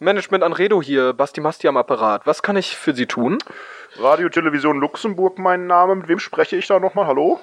Management Anredo hier, Basti Masti am Apparat. Was kann ich für Sie tun? Radio Television Luxemburg, mein Name. Mit wem spreche ich da nochmal? Hallo?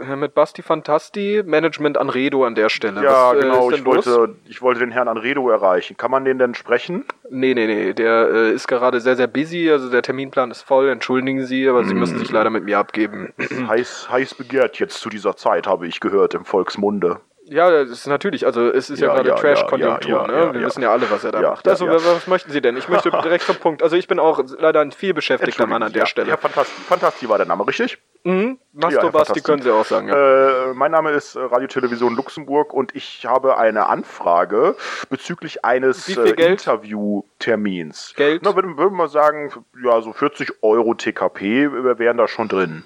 Äh, Mit Basti Fantasti, Management Anredo an der Stelle. Ja, Was, äh, genau. Ich los? wollte, ich wollte den Herrn Anredo erreichen. Kann man den denn sprechen? Nee, nee, nee, der äh, ist gerade sehr, sehr busy, also der Terminplan ist voll, entschuldigen Sie, aber Sie müssen sich leider mit mir abgeben. heiß, heiß begehrt jetzt zu dieser Zeit, habe ich gehört im Volksmunde. Ja, das ist natürlich, also es ist ja, Ja, gerade ja, Trash-Konjunktur, ja, ne? Wir wissen ja alle, was er da macht. Also, was möchten Sie denn? Ich möchte direkt zum Punkt. Also ich bin auch leider ein viel beschäftigter Mann an der Stelle. Ja, Fantasti, Fantasti war der Name, richtig? Mhm. Masto Ja, Basti fantastisch. können Sie auch sagen. Äh, mein Name ist äh, Radio Television Luxemburg und ich habe eine Anfrage bezüglich eines äh? Interviewtermins. Geld? Na, würden würden wir sagen, ja, so 40 Euro TKP wären da schon drin.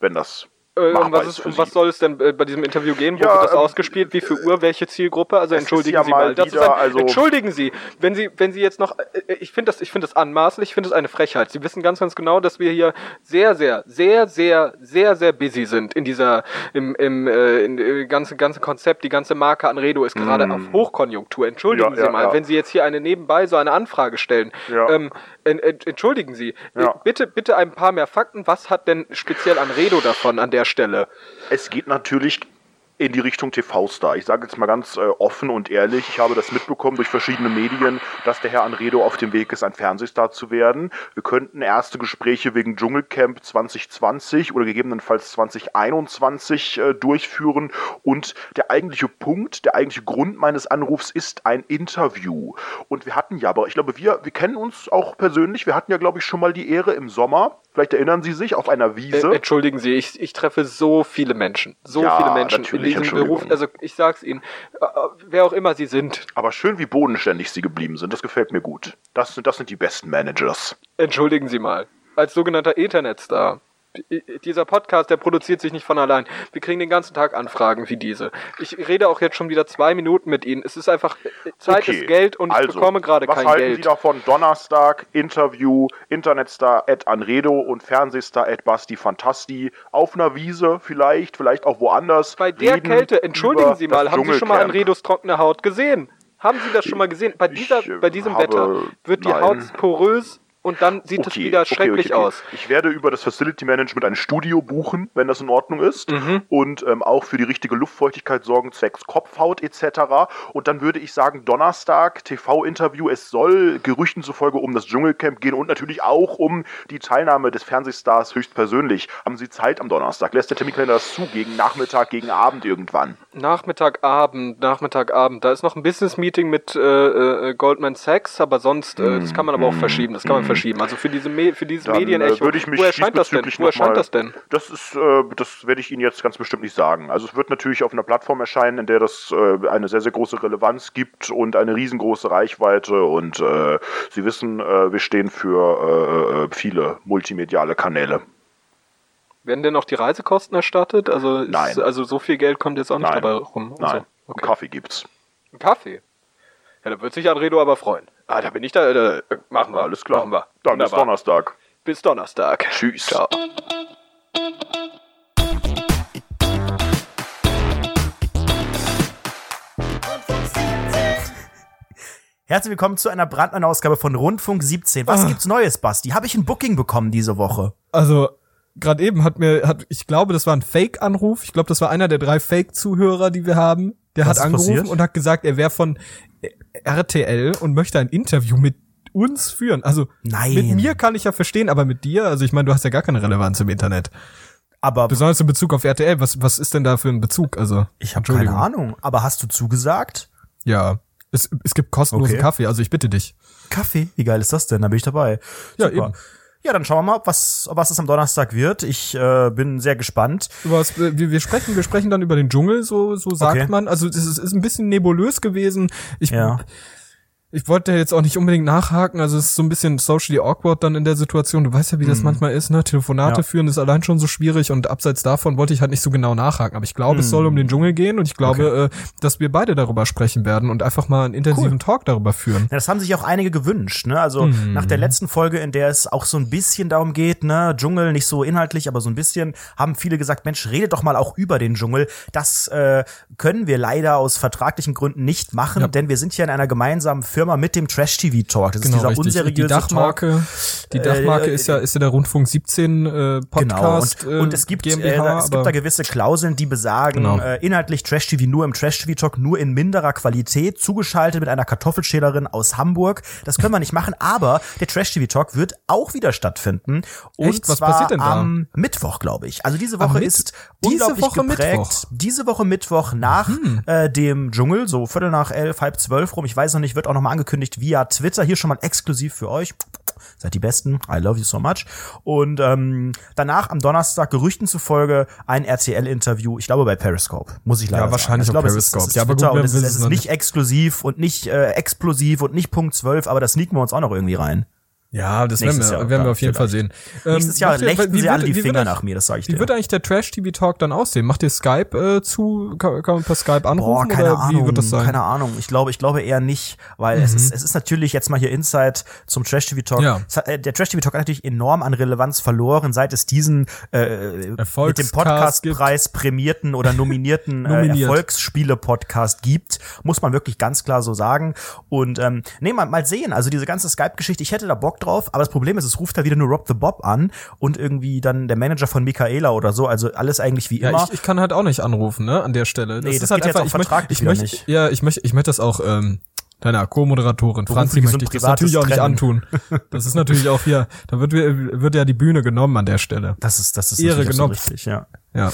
Wenn das Äh, um was, ist um was soll es denn äh, bei diesem Interview gehen? Wo Ja, wird das ähm, ausgespielt? Wie viel Uhr? Welche Zielgruppe? Also entschuldigen ja Sie mal. Das wieder, ein, also- entschuldigen Sie, wenn Sie, wenn Sie jetzt noch, äh, ich finde das, ich finde das anmaßlich, ich finde es eine Frechheit. Sie wissen ganz, ganz genau, dass wir hier sehr, sehr, sehr, sehr, sehr, sehr busy sind in dieser, im, im, äh, in, äh, ganze, ganze Konzept, die ganze Marke Anredo ist gerade auf Hochkonjunktur. Entschuldigen Mm. Ja, Sie mal, wenn Sie jetzt hier eine nebenbei so eine Anfrage stellen. Ja. Ähm, entschuldigen Sie, Ja. äh, bitte, bitte ein paar mehr Fakten. Was hat denn speziell Anredo davon an der Stelle? Es geht natürlich in die Richtung TV-Star. Ich sage jetzt mal ganz äh, offen und ehrlich, ich habe das mitbekommen durch verschiedene Medien, dass der Herr Anredo auf dem Weg ist, ein Fernsehstar zu werden. Wir könnten erste Gespräche wegen Dschungelcamp 2020 oder gegebenenfalls 2021 äh, durchführen. Und der eigentliche Punkt, der eigentliche Grund meines Anrufs ist ein Interview. Und wir hatten ja, aber ich glaube, wir, wir kennen uns auch persönlich. Wir hatten ja, glaube ich, schon mal die Ehre im Sommer. Vielleicht erinnern Sie sich auf einer Wiese. Äh, entschuldigen Sie, ich, ich treffe so viele Menschen. So Ja, viele Menschen in diesem. Beruf. Also ich sag's Ihnen, äh, äh, wer auch immer Sie sind, Aber schön, wie bodenständig sie geblieben sind. Das gefällt mir gut. Das, sind- das sind die besten Managers. entschuldigen Sie mal. Als sogenannter Internetstar. Dieser Podcast, der produziert sich nicht von allein. Wir kriegen den ganzen Tag Anfragen wie diese. Ich rede auch jetzt schon wieder zwei Minuten mit Ihnen. Es ist einfach, äh, Zeit ist Geld und ich also, bekomme gerade was kein halten Geld. Sie davon? Donnerstag, Interview, Internetstar at Anredo und Fernsehstar at Basti Fantasti. Auf einer Wiese vielleicht, vielleicht auch woanders. Bei der Kälte, entschuldigen Sie mal, haben Sie schon mal. Anredos trockene Haut gesehen? Haben Sie das schon mal gesehen? Bei, dieser, Ich, bei diesem Wetter wird die nein. Haut porös und dann sieht es wieder schrecklich aus. Ich werde über das Facility Management ein Studio buchen, wenn das in Ordnung ist. Mhm. Und ähm, auch für die richtige Luftfeuchtigkeit sorgen, zwecks Kopfhaut etc. Und dann würde ich sagen, Donnerstag, TV-Interview. Es soll Gerüchten zufolge um das Dschungelcamp gehen und natürlich auch um die Teilnahme des Fernsehstars höchstpersönlich. Haben Sie Zeit am Donnerstag? Lässt der Terminkalender das zu? Gegen Nachmittag, gegen Abend irgendwann? Nachmittagabend, Nachmittagabend. Da ist noch ein Business-Meeting mit äh, äh, Goldman Sachs, aber sonst, äh, das kann man aber auch verschieben. Das kann man verschieben. Also für diese, Me für dieses Dann, Medienecho. äh, würde ich mich Wo erscheint das denn? diesbezüglich Wo noch erscheint mal- das denn? Das ist, äh, das werde ich Ihnen jetzt ganz bestimmt nicht sagen. Also es wird natürlich auf einer Plattform erscheinen, in der das äh, eine sehr, sehr große Relevanz gibt und eine riesengroße Reichweite. Und äh, Sie wissen, äh, wir stehen für äh, viele multimediale Kanäle. Werden denn auch die Reisekosten erstattet? Also, ist, Nein. also so viel Geld kommt jetzt auch nicht Nein. dabei rum. Nein, Also, und okay. Kaffee gibt's. Kaffee. Ja, da wird sich Anredo aber freuen. Ah, da bin ich da. Äh, machen wir. Alles klar. Machen wir. Dann bis. Donnerstag. Bis Donnerstag. Tschüss. Ciao. Herzlich willkommen zu einer brandneuen Ausgabe von Rundfunk 17. Was Ah. gibt's Neues, Basti? Habe ich ein Booking bekommen diese Woche? Also, gerade eben hat mir, hat, ich glaube, das war ein Fake-Anruf. Ich glaube, das war einer der drei Fake-Zuhörer, die wir haben. Der Was hat angerufen passiert? und hat gesagt, er wäre von RTL und möchte ein Interview mit uns führen. Also, Nein. mit mir kann ich ja verstehen, aber mit dir, also ich meine, du hast ja gar keine Relevanz im Internet. Aber Besonders in Bezug auf RTL. Was, was ist denn da für ein Bezug? Also, ich habe keine. Ahnung. Aber hast du zugesagt? Ja. Es, es gibt kostenlosen Okay. Kaffee, also ich bitte dich. Kaffee? Wie geil ist das denn? Da bin ich dabei. Ja, Super. eben. Ja, dann schauen wir mal, was, was es am Donnerstag wird. Ich äh, bin sehr gespannt. Was, wir, wir sprechen, wir sprechen dann über den Dschungel, so, so sagt Okay. man. Also es ist, ist ein bisschen nebulös gewesen. Ich, Ja. Ich wollte jetzt auch nicht unbedingt nachhaken. Also es ist so ein bisschen socially awkward dann in der Situation. Du weißt ja, wie das manchmal ist. Ne, Telefonate Mhm. Ja. führen ist allein schon so schwierig und abseits davon wollte ich halt nicht so genau nachhaken. Aber ich glaube, es soll um den Dschungel gehen und ich glaube, äh, dass wir beide darüber sprechen werden und einfach mal einen intensiven Talk darüber führen. Ja, das haben sich auch einige gewünscht, ne? Also Mhm. nach der letzten Folge, in der es auch so ein bisschen darum geht, ne, Dschungel, nicht so inhaltlich, aber so ein bisschen, haben viele gesagt, Mensch, redet doch mal auch über den Dschungel. Das äh, können wir leider aus vertraglichen Gründen nicht machen, Ja. denn wir sind hier in einer gemeinsamen Firma Firma mit dem Trash-TV-Talk. Das Genau, ist dieser richtig. unseriöse Die Dachmarke, die Dachmarke Äh, ist ja, ist ja der Rundfunk 17 äh, Podcast. Genau. Und, und es gibt, äh, GmbH, es gibt da gewisse Klauseln, die besagen, Genau. äh, inhaltlich Trash TV nur im Trash TV Talk, nur in minderer Qualität, zugeschaltet mit einer Kartoffelschälerin aus Hamburg. Das können wir nicht machen, aber der Trash TV Talk wird auch wieder stattfinden. Und Echt? Was passiert denn da? am Mittwoch, glaube ich. Also diese Woche ist diese unglaublich Woche geprägt. Mittwoch? Diese Woche Mittwoch nach äh, dem Dschungel, so Viertel nach elf, halb zwölf rum. Ich weiß noch nicht, wird auch noch mal angekündigt via Twitter. Hier schon mal exklusiv für euch. Seid die Besten. I love you so much. Und ähm, danach am Donnerstag, Gerüchten zufolge, ein RTL-Interview, ich glaube bei Periscope, muss ich leider Ja, wahrscheinlich sagen. Ich glaube, es ist- Periscope. Es ist Ja, aber gut, und es es ist nicht exklusiv und nicht äh, explosiv und nicht Punkt 12, aber das sneaken wir uns auch noch irgendwie rein. Ja, das werden wir, Jahr, werden wir auf jeden Fall sehen. Ähm, Nächstes Jahr ihr- lächten wie sie alle wird- die wie Finger wird- nach mir, das sage ich Wie dir. wird eigentlich der Trash-TV-Talk dann aussehen? Macht ihr Skype äh, zu, kann, kann man per Skype anrufen Boah, keine oder Ahnung, wie wird das sein? Mhm. keine Ahnung. Ich glaube, ich glaube eher nicht, weil es ist, es ist natürlich jetzt mal hier Insight zum Trash TV Talk. Ja. Hat, äh, der Trash TV Talk hat natürlich enorm an Relevanz verloren, seit es diesen äh, mit dem Podcastpreis prämierten oder nominierten äh. Erfolgsspiele-Podcast gibt, muss man wirklich ganz klar so sagen. Und ähm, nee, mal, mal sehen. Also diese ganze Skype-Geschichte, ich hätte da Bock drauf, aber das Problem ist, es ruft da wieder nur Rob the Bob an und irgendwie dann der Manager von Michaela oder so. Also alles eigentlich wie Ja, immer. ich, ich kann halt auch nicht anrufen, ne, an der Stelle. Nee, das geht jetzt auch ich möchte, vertraglich ich möchte, ja, ich möchte, ich möchte das auch, ähm, deiner Co-Moderatorin Franzi möchte ich das natürlich auch nicht antun. Das ist natürlich auch hier, da wird, wird ja die Bühne genommen an der Stelle. das ist, das ist Ehre genommen. richtig, ja. Ja.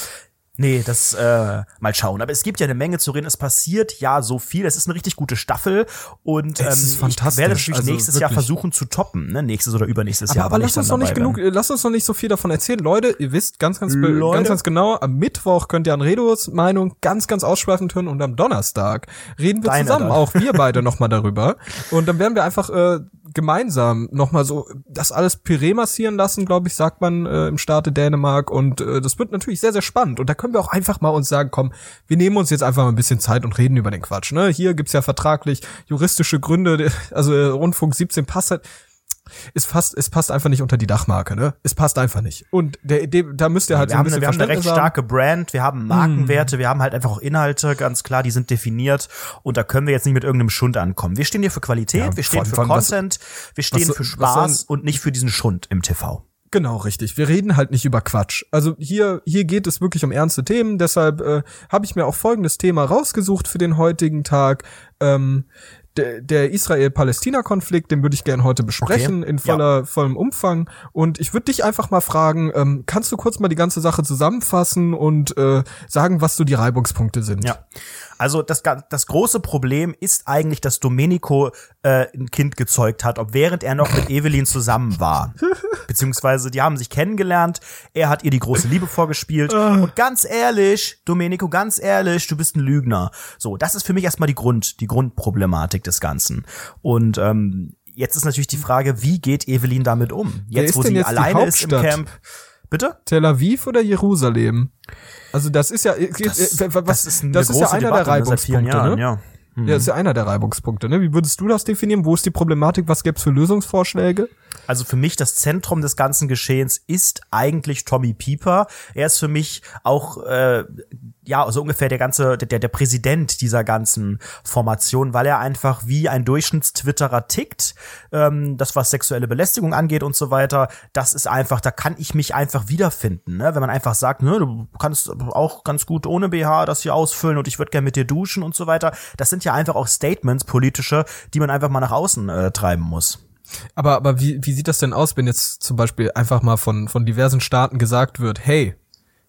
Nee, das äh, mal schauen. Aber es gibt ja eine Menge zu reden. Es passiert ja so viel. Es ist eine richtig gute Staffel und ähm, ich werde natürlich Also nächstes Jahr wirklich. versuchen zu toppen, ne? Nächstes oder übernächstes Aber, Jahr. aber ich lasst uns noch nicht genug, lasst uns noch nicht so viel davon erzählen. Leute, ihr wisst ganz, ganz, Leute. ganz, ganz genau, am Mittwoch könnt ihr an Redos Meinung ganz, ganz ausschweifend hören und am Donnerstag reden wir Deine zusammen, dann. auch wir beide nochmal darüber. Und dann werden wir einfach äh, gemeinsam nochmal so das alles Püree massieren lassen, glaube ich, sagt man äh, im Staate Dänemark. Und äh, das wird natürlich sehr, sehr spannend. Und da können wir auch einfach mal uns sagen, komm, wir nehmen uns jetzt einfach mal ein bisschen Zeit und reden über den Quatsch. Ne? Hier gibt's ja vertraglich juristische Gründe, also äh, Rundfunk 17 passt halt es passt, es passt einfach nicht unter die Dachmarke, ne? Es passt einfach nicht. Und der, dem, da müsst ihr halt wir so ein haben, bisschen wir haben eine recht haben. starke Brand, wir haben Markenwerte, wir haben halt einfach auch Inhalte, ganz klar, die sind definiert und da können wir jetzt nicht mit irgendeinem Schund ankommen. Wir stehen hier für Qualität, Ja, wir stehen für allem was- Content, wir stehen so- für was Spaß und nicht für diesen Schund im TV. Genau, richtig. Wir reden halt nicht über Quatsch. Also hier, hier geht es wirklich um ernste Themen. Deshalb äh, habe ich mir auch folgendes Thema rausgesucht für den heutigen Tag. Ähm, der, der Israel-Palästina-Konflikt, den würde ich gerne heute besprechen Okay. in voller, vollem Umfang. Und ich würde dich einfach mal fragen, ähm, kannst du kurz mal die ganze Sache zusammenfassen und äh, sagen, was so die Reibungspunkte sind? Ja. Also das, das große Problem ist eigentlich, dass Domenico äh, ein Kind gezeugt hat, ob während er noch mit Evelyn zusammen war. Beziehungsweise die haben sich kennengelernt, er hat ihr die große Liebe vorgespielt. Und ganz ehrlich, Domenico, ganz ehrlich, du bist ein Lügner. So, das ist für mich erstmal die Grund, die Grundproblematik des Ganzen. Und ähm, jetzt ist natürlich die Frage, wie geht Evelyn damit um? Jetzt, wo sie alleine ist im? Camp. Bitte? Tel Aviv oder Jerusalem? Also das ist ja, äh, äh, was, das ist, das ist ja einer Debatte, der ne, Reibungspunkte, Jahren, ne? ja. Ja, ist ja einer der Reibungspunkte, ne? Wie würdest du das definieren? Wo ist die Problematik? Was gäbe es für Lösungsvorschläge? Also für mich das Zentrum des ganzen Geschehens ist eigentlich Tommy Pieper. Er ist für mich auch äh, ja so ungefähr der ganze der der Präsident dieser ganzen Formation, weil er einfach wie ein Durchschnittstwitterer tickt. Ähm, das was sexuelle Belästigung angeht und so weiter. Das ist einfach, da kann ich mich einfach wiederfinden, ne? wenn man einfach sagt, ne, du kannst auch ganz gut ohne BH das hier ausfüllen und ich würde gerne mit dir duschen und so weiter. Das sind ja einfach auch Statements politische, die man einfach mal nach außen äh, treiben muss. Aber, aber wie, wie sieht das denn aus, wenn jetzt zum Beispiel einfach mal von, von diversen Staaten gesagt wird, hey,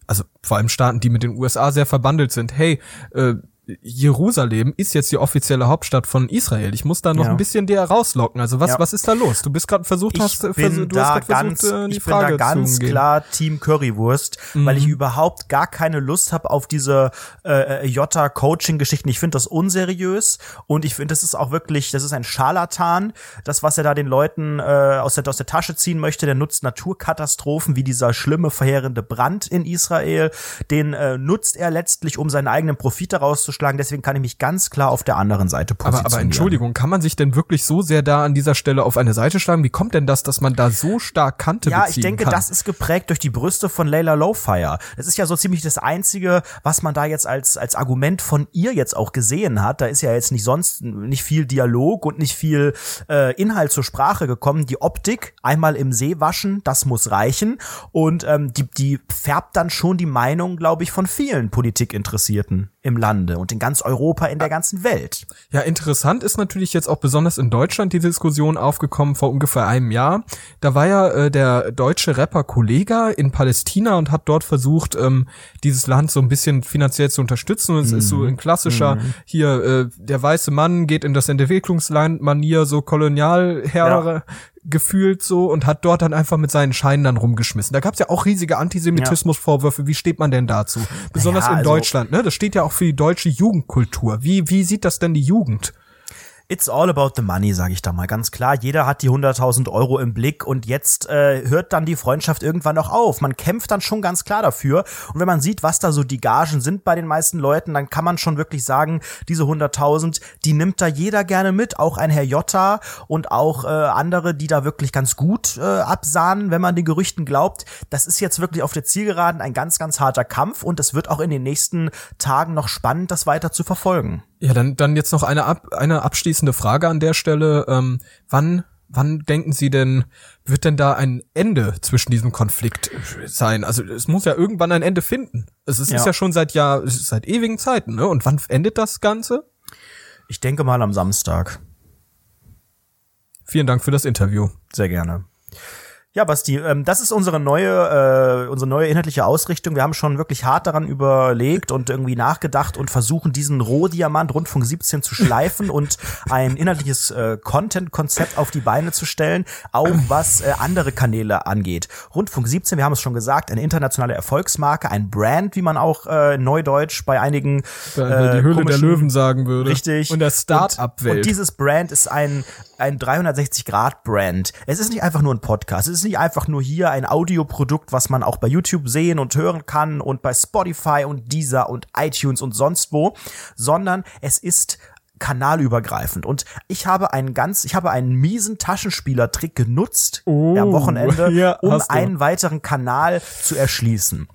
also vor allem Staaten, die mit den USA sehr verbandelt sind, hey, äh, Jerusalem ist jetzt die offizielle Hauptstadt von Israel. Ich muss da noch Ja. ein bisschen dir rauslocken. Also was, Ja. was ist da los? Du bist gerade versucht, ich hast, bin versuch, du hast da versucht, ganz, äh, die ich bin Frage da ganz klar Team Currywurst, weil Mhm. ich überhaupt gar keine Lust habe auf diese äh, Jota Coaching Geschichten. Ich finde das unseriös und ich finde das ist auch wirklich, das ist ein Scharlatan. Das was er da den Leuten äh, aus der aus der Tasche ziehen möchte, der nutzt Naturkatastrophen wie dieser schlimme verheerende Brand in Israel, den äh, nutzt er letztlich um seinen eigenen Profit daraus zu geschlagen, deswegen kann ich mich ganz klar auf der anderen Seite positionieren. Aber, aber Entschuldigung, kann man sich denn wirklich so sehr da an dieser Stelle auf eine Seite schlagen? Wie kommt denn das, dass man da so stark Kante Ja, beziehen ich denke, kann? das ist geprägt durch die Brüste von Layla Lowfire. Das ist ja so ziemlich das Einzige, was man da jetzt als, als Argument von ihr jetzt auch gesehen hat. Da ist ja jetzt nicht sonst nicht viel Dialog und nicht viel äh, Inhalt zur Sprache gekommen. Die Optik, einmal im See waschen, das muss reichen. Und ähm, die, die färbt dann schon die Meinung, glaube ich, von vielen Politikinteressierten im Lande und in ganz Europa, in der ganzen Welt. Ja, interessant ist natürlich jetzt auch besonders in Deutschland die Diskussion aufgekommen vor ungefähr einem Jahr. Da war ja äh, der deutsche Rapper Kollega in Palästina und hat dort versucht, ähm, dieses Land so ein bisschen finanziell zu unterstützen. Und es ist so ein klassischer, hier, äh, der weiße Mann geht in das Entwicklungsland-Manier, so Kolonialherr gefühlt so und hat dort dann einfach mit seinen Scheinen dann rumgeschmissen. Da gab's ja auch riesige Antisemitismusvorwürfe. Wie steht man denn dazu? Besonders Naja, in also- Deutschland, ne? Das steht ja auch für die deutsche Jugendkultur. Wie, wie sieht das denn die Jugend? It's all about the money, sage ich da mal ganz klar. Jeder hat die 100.000 Euro im Blick und jetzt äh, hört dann die Freundschaft irgendwann auch auf. Man kämpft dann schon ganz klar dafür. Und wenn man sieht, was da so die Gagen sind bei den meisten Leuten, dann kann man schon wirklich sagen, diese 100.000, die nimmt da jeder gerne mit. Auch ein Herr Jotta und auch äh, andere, die da wirklich ganz gut äh, absahnen, wenn man den Gerüchten glaubt. Das ist jetzt wirklich auf der Zielgeraden ein ganz, ganz harter Kampf und es wird auch in den nächsten Tagen noch spannend, das weiter zu verfolgen. Ja, dann, dann jetzt noch eine, ab, eine abschließende Frage an der Stelle. Ähm, wann, wann denken Sie denn, wird denn da ein Ende zwischen diesem Konflikt sein? Also es muss ja irgendwann ein Ende finden. Es ist, Ja. ist ja schon seit Jahr, seit ewigen Zeiten, ne? Und wann endet das Ganze? Ich denke mal am Samstag. Vielen Dank für das Interview. Sehr gerne. Ja, Basti, ähm, das ist unsere neue, äh, unsere neue inhaltliche Ausrichtung. Wir haben schon wirklich hart daran überlegt und irgendwie nachgedacht und versuchen, diesen Rohdiamant Rundfunk 17 zu schleifen und ein inhaltliches äh, Content-Konzept auf die Beine zu stellen, auch was äh, andere Kanäle angeht. Rundfunk 17, wir haben es schon gesagt, eine internationale Erfolgsmarke, ein Brand, wie man auch äh, neudeutsch bei einigen äh, die Höhle der komischen- Löwen sagen würde. Richtig. Und der Und, Start-up-Welt. und dieses Brand ist ein, ein 360-Grad-Brand. Es ist nicht einfach nur ein Podcast. Es ist nicht einfach nur hier ein Audioprodukt, was man auch bei YouTube sehen und hören kann und bei Spotify und Deezer und iTunes und sonst wo, sondern es ist kanalübergreifend. Und ich habe einen ganz, ich habe einen miesen Taschenspielertrick genutzt Oh, am Wochenende, ja, um einen weiteren Kanal zu erschließen.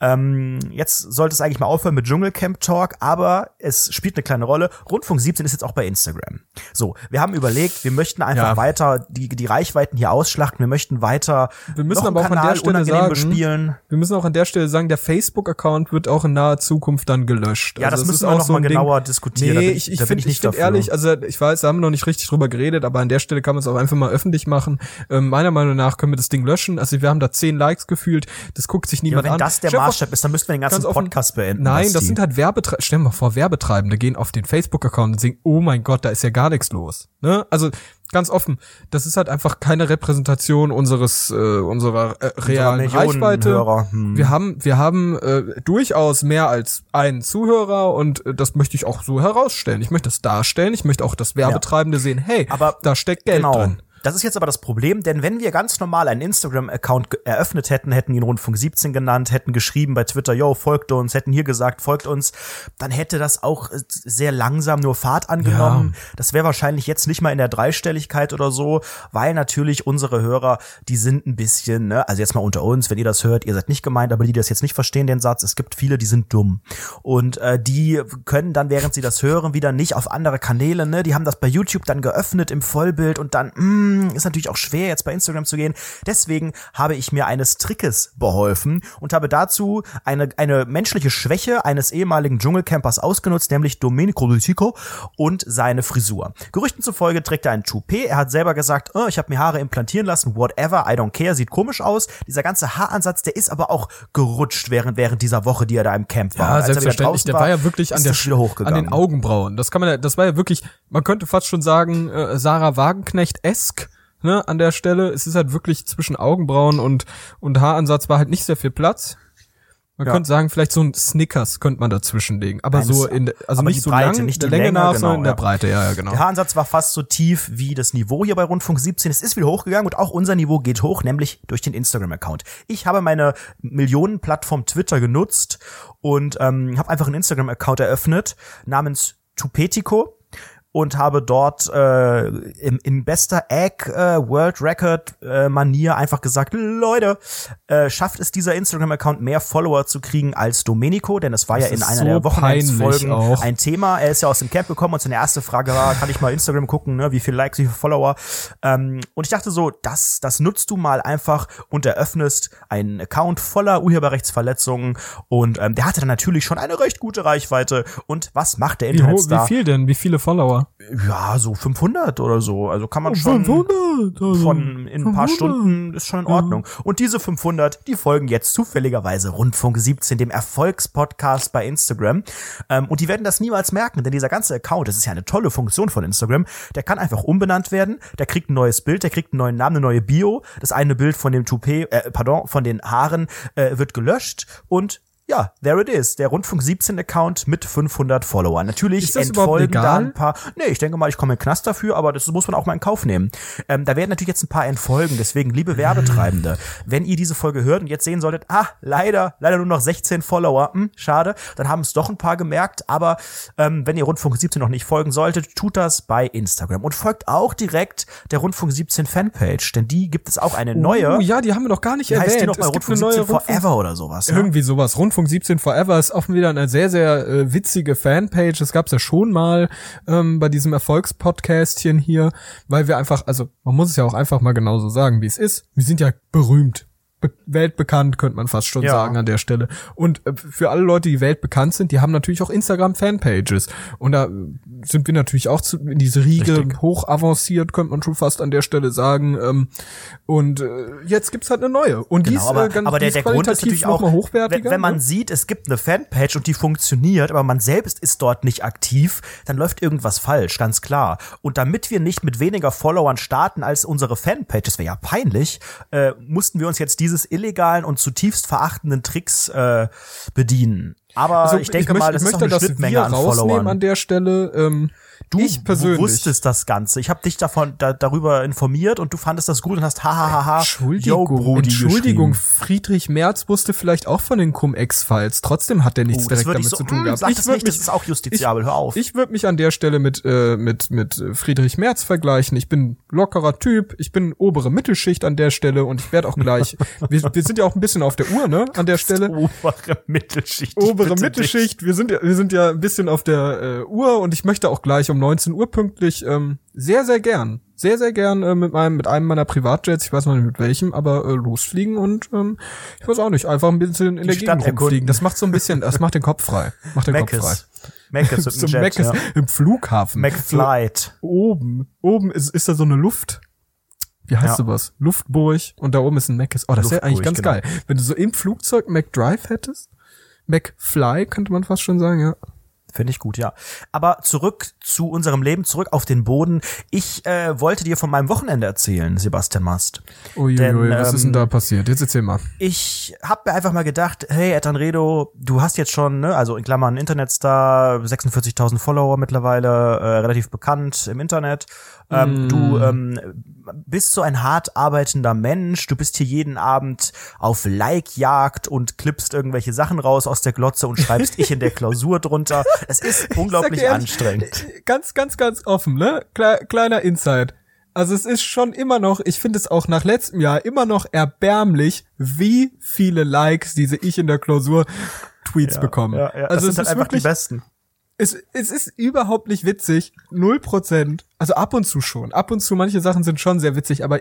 Ähm, jetzt sollte es eigentlich mal aufhören mit Dschungelcamp Talk, aber es spielt eine kleine Rolle. Rundfunk 17 ist jetzt auch bei Instagram. So, wir haben überlegt, wir möchten einfach Ja. weiter die, die Reichweiten hier ausschlachten, wir möchten weiter Wir müssen aber auch einen an Kanal der Stelle sagen, bespielen. Wir müssen auch an der Stelle sagen, der Facebook-Account wird auch in naher Zukunft dann gelöscht. Ja, das ist müssen wir auch noch so mal ein Ding- genauer diskutieren. Da Nee, bin ich, ich- da bin ich ich find dafür. ehrlich, also ich weiß, da haben wir noch nicht richtig drüber geredet, aber an der Stelle kann man es auch einfach mal öffentlich machen. Ähm, meiner Meinung nach können wir das Ding löschen. Also wir haben da zehn Likes gefühlt, das guckt sich Ja, niemand aber wenn an. das der Stell Maßstab ist, dann müssten wir den ganzen ganz offen- Podcast beenden. Nein, das Basti. sind halt Werbetreibende. Stell dir mal vor, Werbetreibende gehen auf den Facebook-Account und sagen, oh mein Gott, da ist ja gar nichts los. Ne? Also ganz offen, das ist halt einfach keine Repräsentation unseres äh, unserer äh, realen Millionen Reichweite. Hörer, hm. Wir haben wir haben äh, durchaus mehr als einen Zuhörer und äh, das möchte ich auch so herausstellen. Ich möchte das darstellen. Ich möchte auch das Werbetreibende sehen. Hey, Aber da steckt Geld genau. drin. Das ist jetzt aber das Problem, denn wenn wir ganz normal einen Instagram-Account eröffnet hätten, hätten ihn Rundfunk 17 genannt, hätten geschrieben bei Twitter, yo, folgt uns, hätten hier gesagt, folgt uns, dann hätte das auch äh, sehr langsam nur Fahrt angenommen. Das wäre wahrscheinlich jetzt nicht mal in der Dreistelligkeit oder so, weil natürlich unsere Hörer, die sind ein bisschen, ne, also jetzt mal unter uns, wenn ihr das hört, ihr seid nicht gemeint, aber die, die das jetzt nicht verstehen, den Satz, es gibt viele, die sind dumm. Und äh, die können dann, während sie das hören, wieder nicht auf andere Kanäle, ne, die haben das bei YouTube dann geöffnet im Vollbild und dann, mh, ist natürlich auch schwer, jetzt bei Instagram zu gehen. Deswegen habe ich mir eines Trickes beholfen und habe dazu eine, eine menschliche Schwäche eines ehemaligen Dschungelcampers ausgenutzt, nämlich Domenico Lutico und seine Frisur. Gerüchten zufolge trägt er ein Toupet. Er hat selber gesagt, oh, ich habe mir Haare implantieren lassen, whatever, I don't care, sieht komisch aus. Dieser ganze Haaransatz, der ist aber auch gerutscht während, während dieser Woche, die er da im Camp war. Ja, er selbstverständlich. Der war ja wirklich an der an den Augenbrauen. Das kann man das war ja wirklich, man könnte fast schon sagen, äh, Sarah Wagenknecht-esk, ne, an der Stelle. Es ist halt wirklich zwischen Augenbrauen und, und Haaransatz war halt nicht sehr viel Platz. Man Ja. könnte sagen, vielleicht so ein Snickers könnte man dazwischen legen. Aber Nein, so in, der- also nicht so Breite, lang, nicht der die Länge Länge, nach, genau, sondern in der ja. Breite, ja, ja, genau. Der Haaransatz war fast so tief wie das Niveau hier bei Rundfunk 17. Es ist wieder hochgegangen und auch unser Niveau geht hoch, nämlich durch den Instagram-Account. Ich habe meine Millionenplattform Twitter genutzt und ähm, habe einfach einen Instagram-Account eröffnet namens Tupetico und habe dort äh, im, in bester Egg äh, World Record äh, Manier einfach gesagt, Leute, äh, schafft es dieser Instagram-Account mehr Follower zu kriegen als Domenico, denn es war Das ja in einer so der Wochenendsfolgen ein Thema. Er ist ja aus dem Camp gekommen und seine erste Frage war, kann ich mal Instagram gucken, ne, wie viele Likes, wie viele Follower. Ähm, und ich dachte so, das, das nutzt du mal einfach und eröffnest einen Account voller Urheberrechtsverletzungen und ähm, der hatte dann natürlich schon eine recht gute Reichweite. Und was macht der Wie, Internetstar? wie viel denn? Wie viele Follower? Ja, so 500 oder so. Also kann Oh, man schon 500, also von in ein paar 500. Stunden ist schon in Ordnung. Und diese 500, die folgen jetzt zufälligerweise Rundfunk 17, dem Erfolgspodcast bei Instagram. Ähm, und die werden das niemals merken, denn dieser ganze Account, das ist ja eine tolle Funktion von Instagram, der kann einfach umbenannt werden, der kriegt ein neues Bild, der kriegt einen neuen Namen, eine neue Bio. Das eine Bild von dem Toupet, äh, pardon, von den Haaren äh, wird gelöscht und ja, there it is. Der Rundfunk 17 Account mit 500 Followern. Natürlich Ist das entfolgen da ein paar. Nee, ich denke mal, ich komme in den Knast dafür, aber das muss man auch mal in Kauf nehmen. Ähm, da werden natürlich jetzt ein paar entfolgen. Deswegen, liebe Werbetreibende, wenn ihr diese Folge hört und jetzt sehen solltet, ah, leider, leider nur noch 16 Follower, hm, schade, dann haben es doch ein paar gemerkt. Aber ähm, wenn ihr Rundfunk 17 noch nicht folgen solltet, tut das bei Instagram und folgt auch direkt der Rundfunk 17 Fanpage, denn die gibt es auch eine neue. Oh, ja, die haben wir noch gar nicht heißt erwähnt. die noch bei es Rundfunk eine neue 17 Rundfunk Forever oder sowas? Ne? Irgendwie sowas. Rundfunk 17 Forever ist auch wieder eine sehr, sehr äh, witzige Fanpage. Das gab's ja schon mal ähm, bei diesem Erfolgspodcastchen hier, weil wir einfach, also man muss es ja auch einfach mal genauso sagen, wie es ist. Wir sind ja berühmt. Be weltbekannt, könnte man fast schon Ja. sagen an der Stelle. Und äh, für alle Leute, die weltbekannt sind, die haben natürlich auch Instagram-Fanpages. Und da äh, sind wir natürlich auch zu, in diese Riege Richtig. hoch avanciert, könnte man schon fast an der Stelle sagen. Ähm, und äh, jetzt gibt's halt eine neue. Und die Genau, ist, aber, äh, ganz, aber die der, der Grund ist natürlich auch, hochwertiger. wenn, wenn man ne? sieht, es gibt eine Fanpage und die funktioniert, aber man selbst ist dort nicht aktiv, dann läuft irgendwas falsch, ganz klar. Und damit wir nicht mit weniger Followern starten als unsere Fanpage, das wäre ja peinlich, äh, mussten wir uns jetzt dieses illegalen und zutiefst verachtenden Tricks äh, bedienen. Aber Also, ich denke möchte, mal, das ich ist möchte eine das Schnittmenge wir an rausnehmen Followern. an der Stelle. Ähm, Du ich persönlich. wusstest das Ganze. Ich habe dich davon da, darüber informiert und du fandest das gut und hast hahaha. Entschuldigung, yo, Brody Entschuldigung. Friedrich Merz wusste vielleicht auch von den Cum-Ex-Files. Trotzdem hat er nichts Oh, direkt damit ich so, zu tun mm, gehabt. sag ich das nicht, das ist auch justiziabel, hör auf. Ich würde mich an der Stelle mit, äh, mit, mit Friedrich Merz vergleichen. Ich bin lockerer Typ, ich bin obere Mittelschicht an der Stelle und ich werde auch gleich, wir, wir sind ja auch ein bisschen auf der Uhr, ne, an der Stelle. Obere Mittelschicht. ich obere Mittelschicht. Wir sind ja, wir sind ja ein bisschen auf der äh, Uhr und ich möchte auch gleich um 19 Uhr pünktlich ähm, sehr, sehr gern, sehr, sehr gern äh, mit meinem, mit einem meiner Privatjets, ich weiß noch nicht mit welchem, aber äh, losfliegen und ähm, ich weiß auch nicht, einfach ein bisschen in der Stadt Gegend rumfliegen. Das macht so ein bisschen, das macht den Kopf frei, macht den dich. Kopf frei. Meckes. Meckes mit So dem Jet, Meckes ja. im Flughafen. McFlight. So, oben, oben ist, ist da so eine Luft. Wie heißt Ja. sowas? Luftburg und da oben ist ein Meckes. Oh, das wäre eigentlich ganz genau. geil. Wenn du so im Flugzeug McDrive hättest, McFly könnte man fast schon sagen, ja. Finde ich gut, ja. Aber zurück zu unserem Leben, zurück auf den Boden. Ich äh, wollte dir von meinem Wochenende erzählen, Sebastian Mast. Uiuiui, was ist denn ähm, da passiert? Jetzt erzähl mal. Ich habe mir einfach mal gedacht, hey, Ed Anredo, du hast jetzt schon, ne, also in Klammern Internetstar, 46.000 Follower mittlerweile, äh, relativ bekannt im Internet. Ähm, Du ähm, bist so ein hart arbeitender Mensch. Du bist hier jeden Abend auf Like-Jagd und klippst irgendwelche Sachen raus aus der Glotze und schreibst ich in der Klausur drunter. Es ist unglaublich ehrlich, anstrengend. Ganz, ganz, ganz offen, ne? Kle kleiner Insight. Also es ist schon immer noch, ich finde es auch nach letztem Jahr immer noch erbärmlich, wie viele Likes diese ich in der Klausur Tweets bekommen. Ja, ja. Also das es sind halt ist einfach die wirklich, besten. Es, es ist überhaupt nicht witzig. Null Prozent. Also ab und zu schon. Ab und zu, manche Sachen sind schon sehr witzig, aber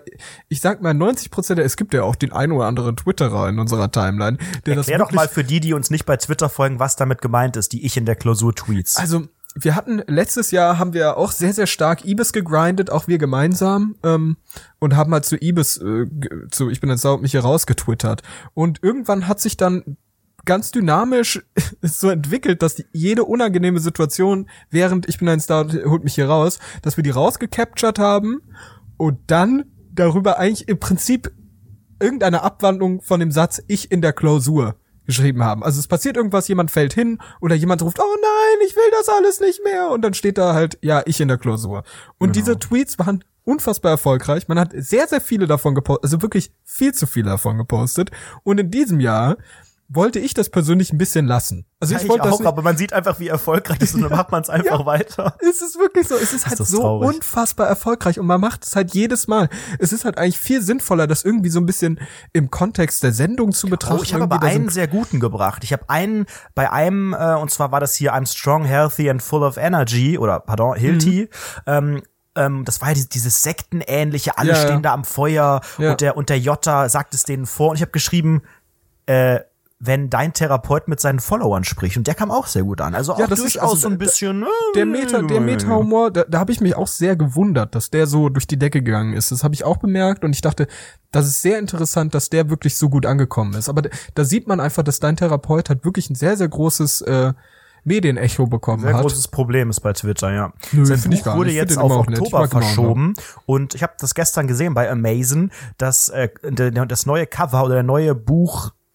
ich sag mal 90 Prozent, es gibt ja auch den ein oder anderen Twitterer in unserer Timeline, der das Erklär doch wirklich mal für die, die uns nicht bei Twitter folgen, was damit gemeint ist, die ich in der Klausur Tweets. Also, wir hatten letztes Jahr haben wir auch sehr, sehr stark Ibis gegrindet, auch wir gemeinsam, ähm, und haben halt zu Ibis, äh, zu Ich bin jetzt sauer mich hier rausgetwittert. Und irgendwann hat sich dann ganz dynamisch so entwickelt, dass die, jede unangenehme Situation, während ich bin ein Star, holt mich hier raus, dass wir die rausgecaptured haben und dann darüber eigentlich im Prinzip irgendeine Abwandlung von dem Satz ich in der Klausur geschrieben haben. Also es passiert irgendwas, jemand fällt hin oder jemand ruft, oh nein, ich will das alles nicht mehr. Und dann steht da halt, ja, ich in der Klausur. Und Genau. diese Tweets waren unfassbar erfolgreich. Man hat sehr, sehr viele davon gepostet, also wirklich viel zu viele davon gepostet. Und in diesem Jahr wollte ich das persönlich ein bisschen lassen. Also ich ich wollte das auch, nicht, aber man sieht einfach, wie erfolgreich das ist und dann macht man es einfach weiter. es ist wirklich so, es ist halt das so traurig. unfassbar erfolgreich und man macht es halt jedes Mal. Es ist halt eigentlich viel sinnvoller, das irgendwie so ein bisschen im Kontext der Sendung zu betrachten. Oh, ich habe aber einen sehr guten gebracht. Ich habe einen bei einem, äh, und zwar war das hier I'm strong, healthy and full of energy, oder pardon, Hilti. Ähm, ähm, das war ja die- dieses sektenähnliche, alle Ja, ja. stehen da am Feuer Ja. und der und der Jota sagt es denen vor. Und ich habe geschrieben, äh, wenn dein Therapeut mit seinen Followern spricht. Und der kam auch sehr gut an. Also Ja, auch das ist durchaus also so ein der- bisschen. der Meta, der Meta-Humor, da, da habe ich mich auch sehr gewundert, dass der so durch die Decke gegangen ist. Das habe ich auch bemerkt und ich dachte, das ist sehr interessant, dass der wirklich so gut angekommen ist. Aber da, sieht man einfach, dass dein Therapeut halt wirklich ein sehr, sehr großes äh, Medienecho bekommen Sehr hat. großes Problem ist bei Twitter, ja. Nö, Sein find ich Buch gar wurde nicht. Ich jetzt auf Oktober verschoben und ich habe das gestern gesehen bei Amazon, dass äh, das neue Cover oder der neue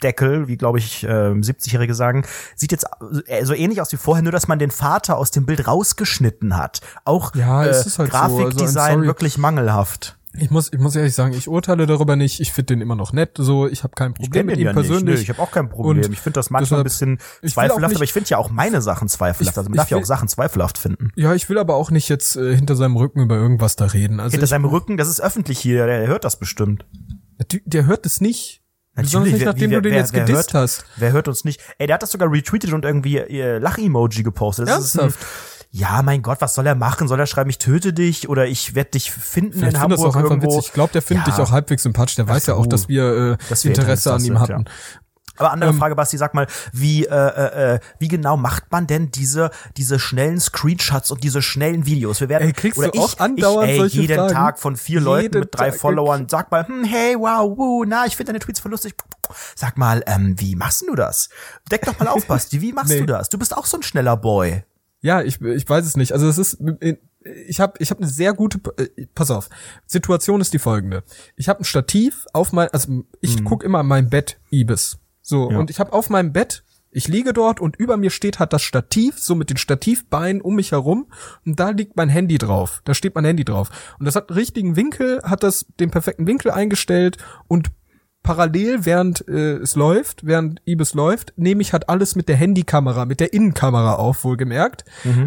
Buchdeckel, wie glaube ich äh, 70-Jährige sagen, sieht jetzt äh, so ähnlich aus wie vorher, nur dass man den Vater aus dem Bild rausgeschnitten hat. Auch Ja, äh, halt so. Also, Grafikdesign wirklich mangelhaft. Ich muss, ich muss ehrlich sagen, ich urteile darüber nicht. Ich finde den immer noch nett. So, ich habe kein Ich Problem kenne mit ihm ja nicht. persönlich. Nö, ich habe auch kein Problem. Und ich finde das manchmal ein deshalb- bisschen ich will auch zweifelhaft, nicht- aber ich finde ja auch meine Sachen zweifelhaft. Ich- also man ich darf ja will- auch Sachen zweifelhaft finden. Ja, ich will aber auch nicht jetzt äh, hinter seinem Rücken über irgendwas da reden. Also Hinter ich, seinem Rücken, das ist öffentlich hier, der hört das bestimmt. der, der hört es nicht. Besonders nicht, wer- nachdem wie- du den wer- jetzt wer gedisst hört- hast. Wer hört uns nicht? Ey, der hat das sogar retweetet und irgendwie ihr Lach-Emoji gepostet. Das ist ein, Ernsthaft? ja, mein Gott, was soll er machen? Soll er schreiben, ich töte dich oder ich werde dich finden Vielleicht in findet das Hamburg auch irgendwo? witzig. Ich glaube, der findet Ja. dich auch halbwegs sympathisch. Der weiß ja auch, dass wir äh, Dass wir Interesse an ihm Interesse hatten. sind, Aber andere Ähm, Frage, Basti, sag mal, wie, äh, äh, äh, wie genau macht man denn diese, diese schnellen Screenshots und diese schnellen Videos? Wir werden, Ey, kriegst oder du auch ich, andauernd ich, ey, solche jeden Fragen? Tag von vier Leuten Jeden mit drei Tag. Followern, sag mal, hm, hey, wow, wuh, na, ich finde deine Tweets voll lustig. Sag mal, ähm, wie machst du das? Deck doch mal auf, Basti, wie machst Nee. du das? Du bist auch so ein schneller Boy. Ja, ich, ich weiß es nicht. Also es ist, ich habe ich hab eine sehr gute, äh, pass auf, Situation ist die folgende. Ich habe ein Stativ auf mein, also ich guck immer an mein Bett Ibis. So, und ich habe auf meinem Bett, ich liege dort und über mir steht halt das Stativ, so mit den Stativbeinen um mich herum und da liegt mein Handy drauf. Da steht mein Handy drauf. Und das hat einen richtigen Winkel, hat das den perfekten Winkel eingestellt und parallel, während äh, es läuft, während Ibis läuft, nehme ich halt alles mit der Handykamera, mit der Innenkamera auf, wohlgemerkt.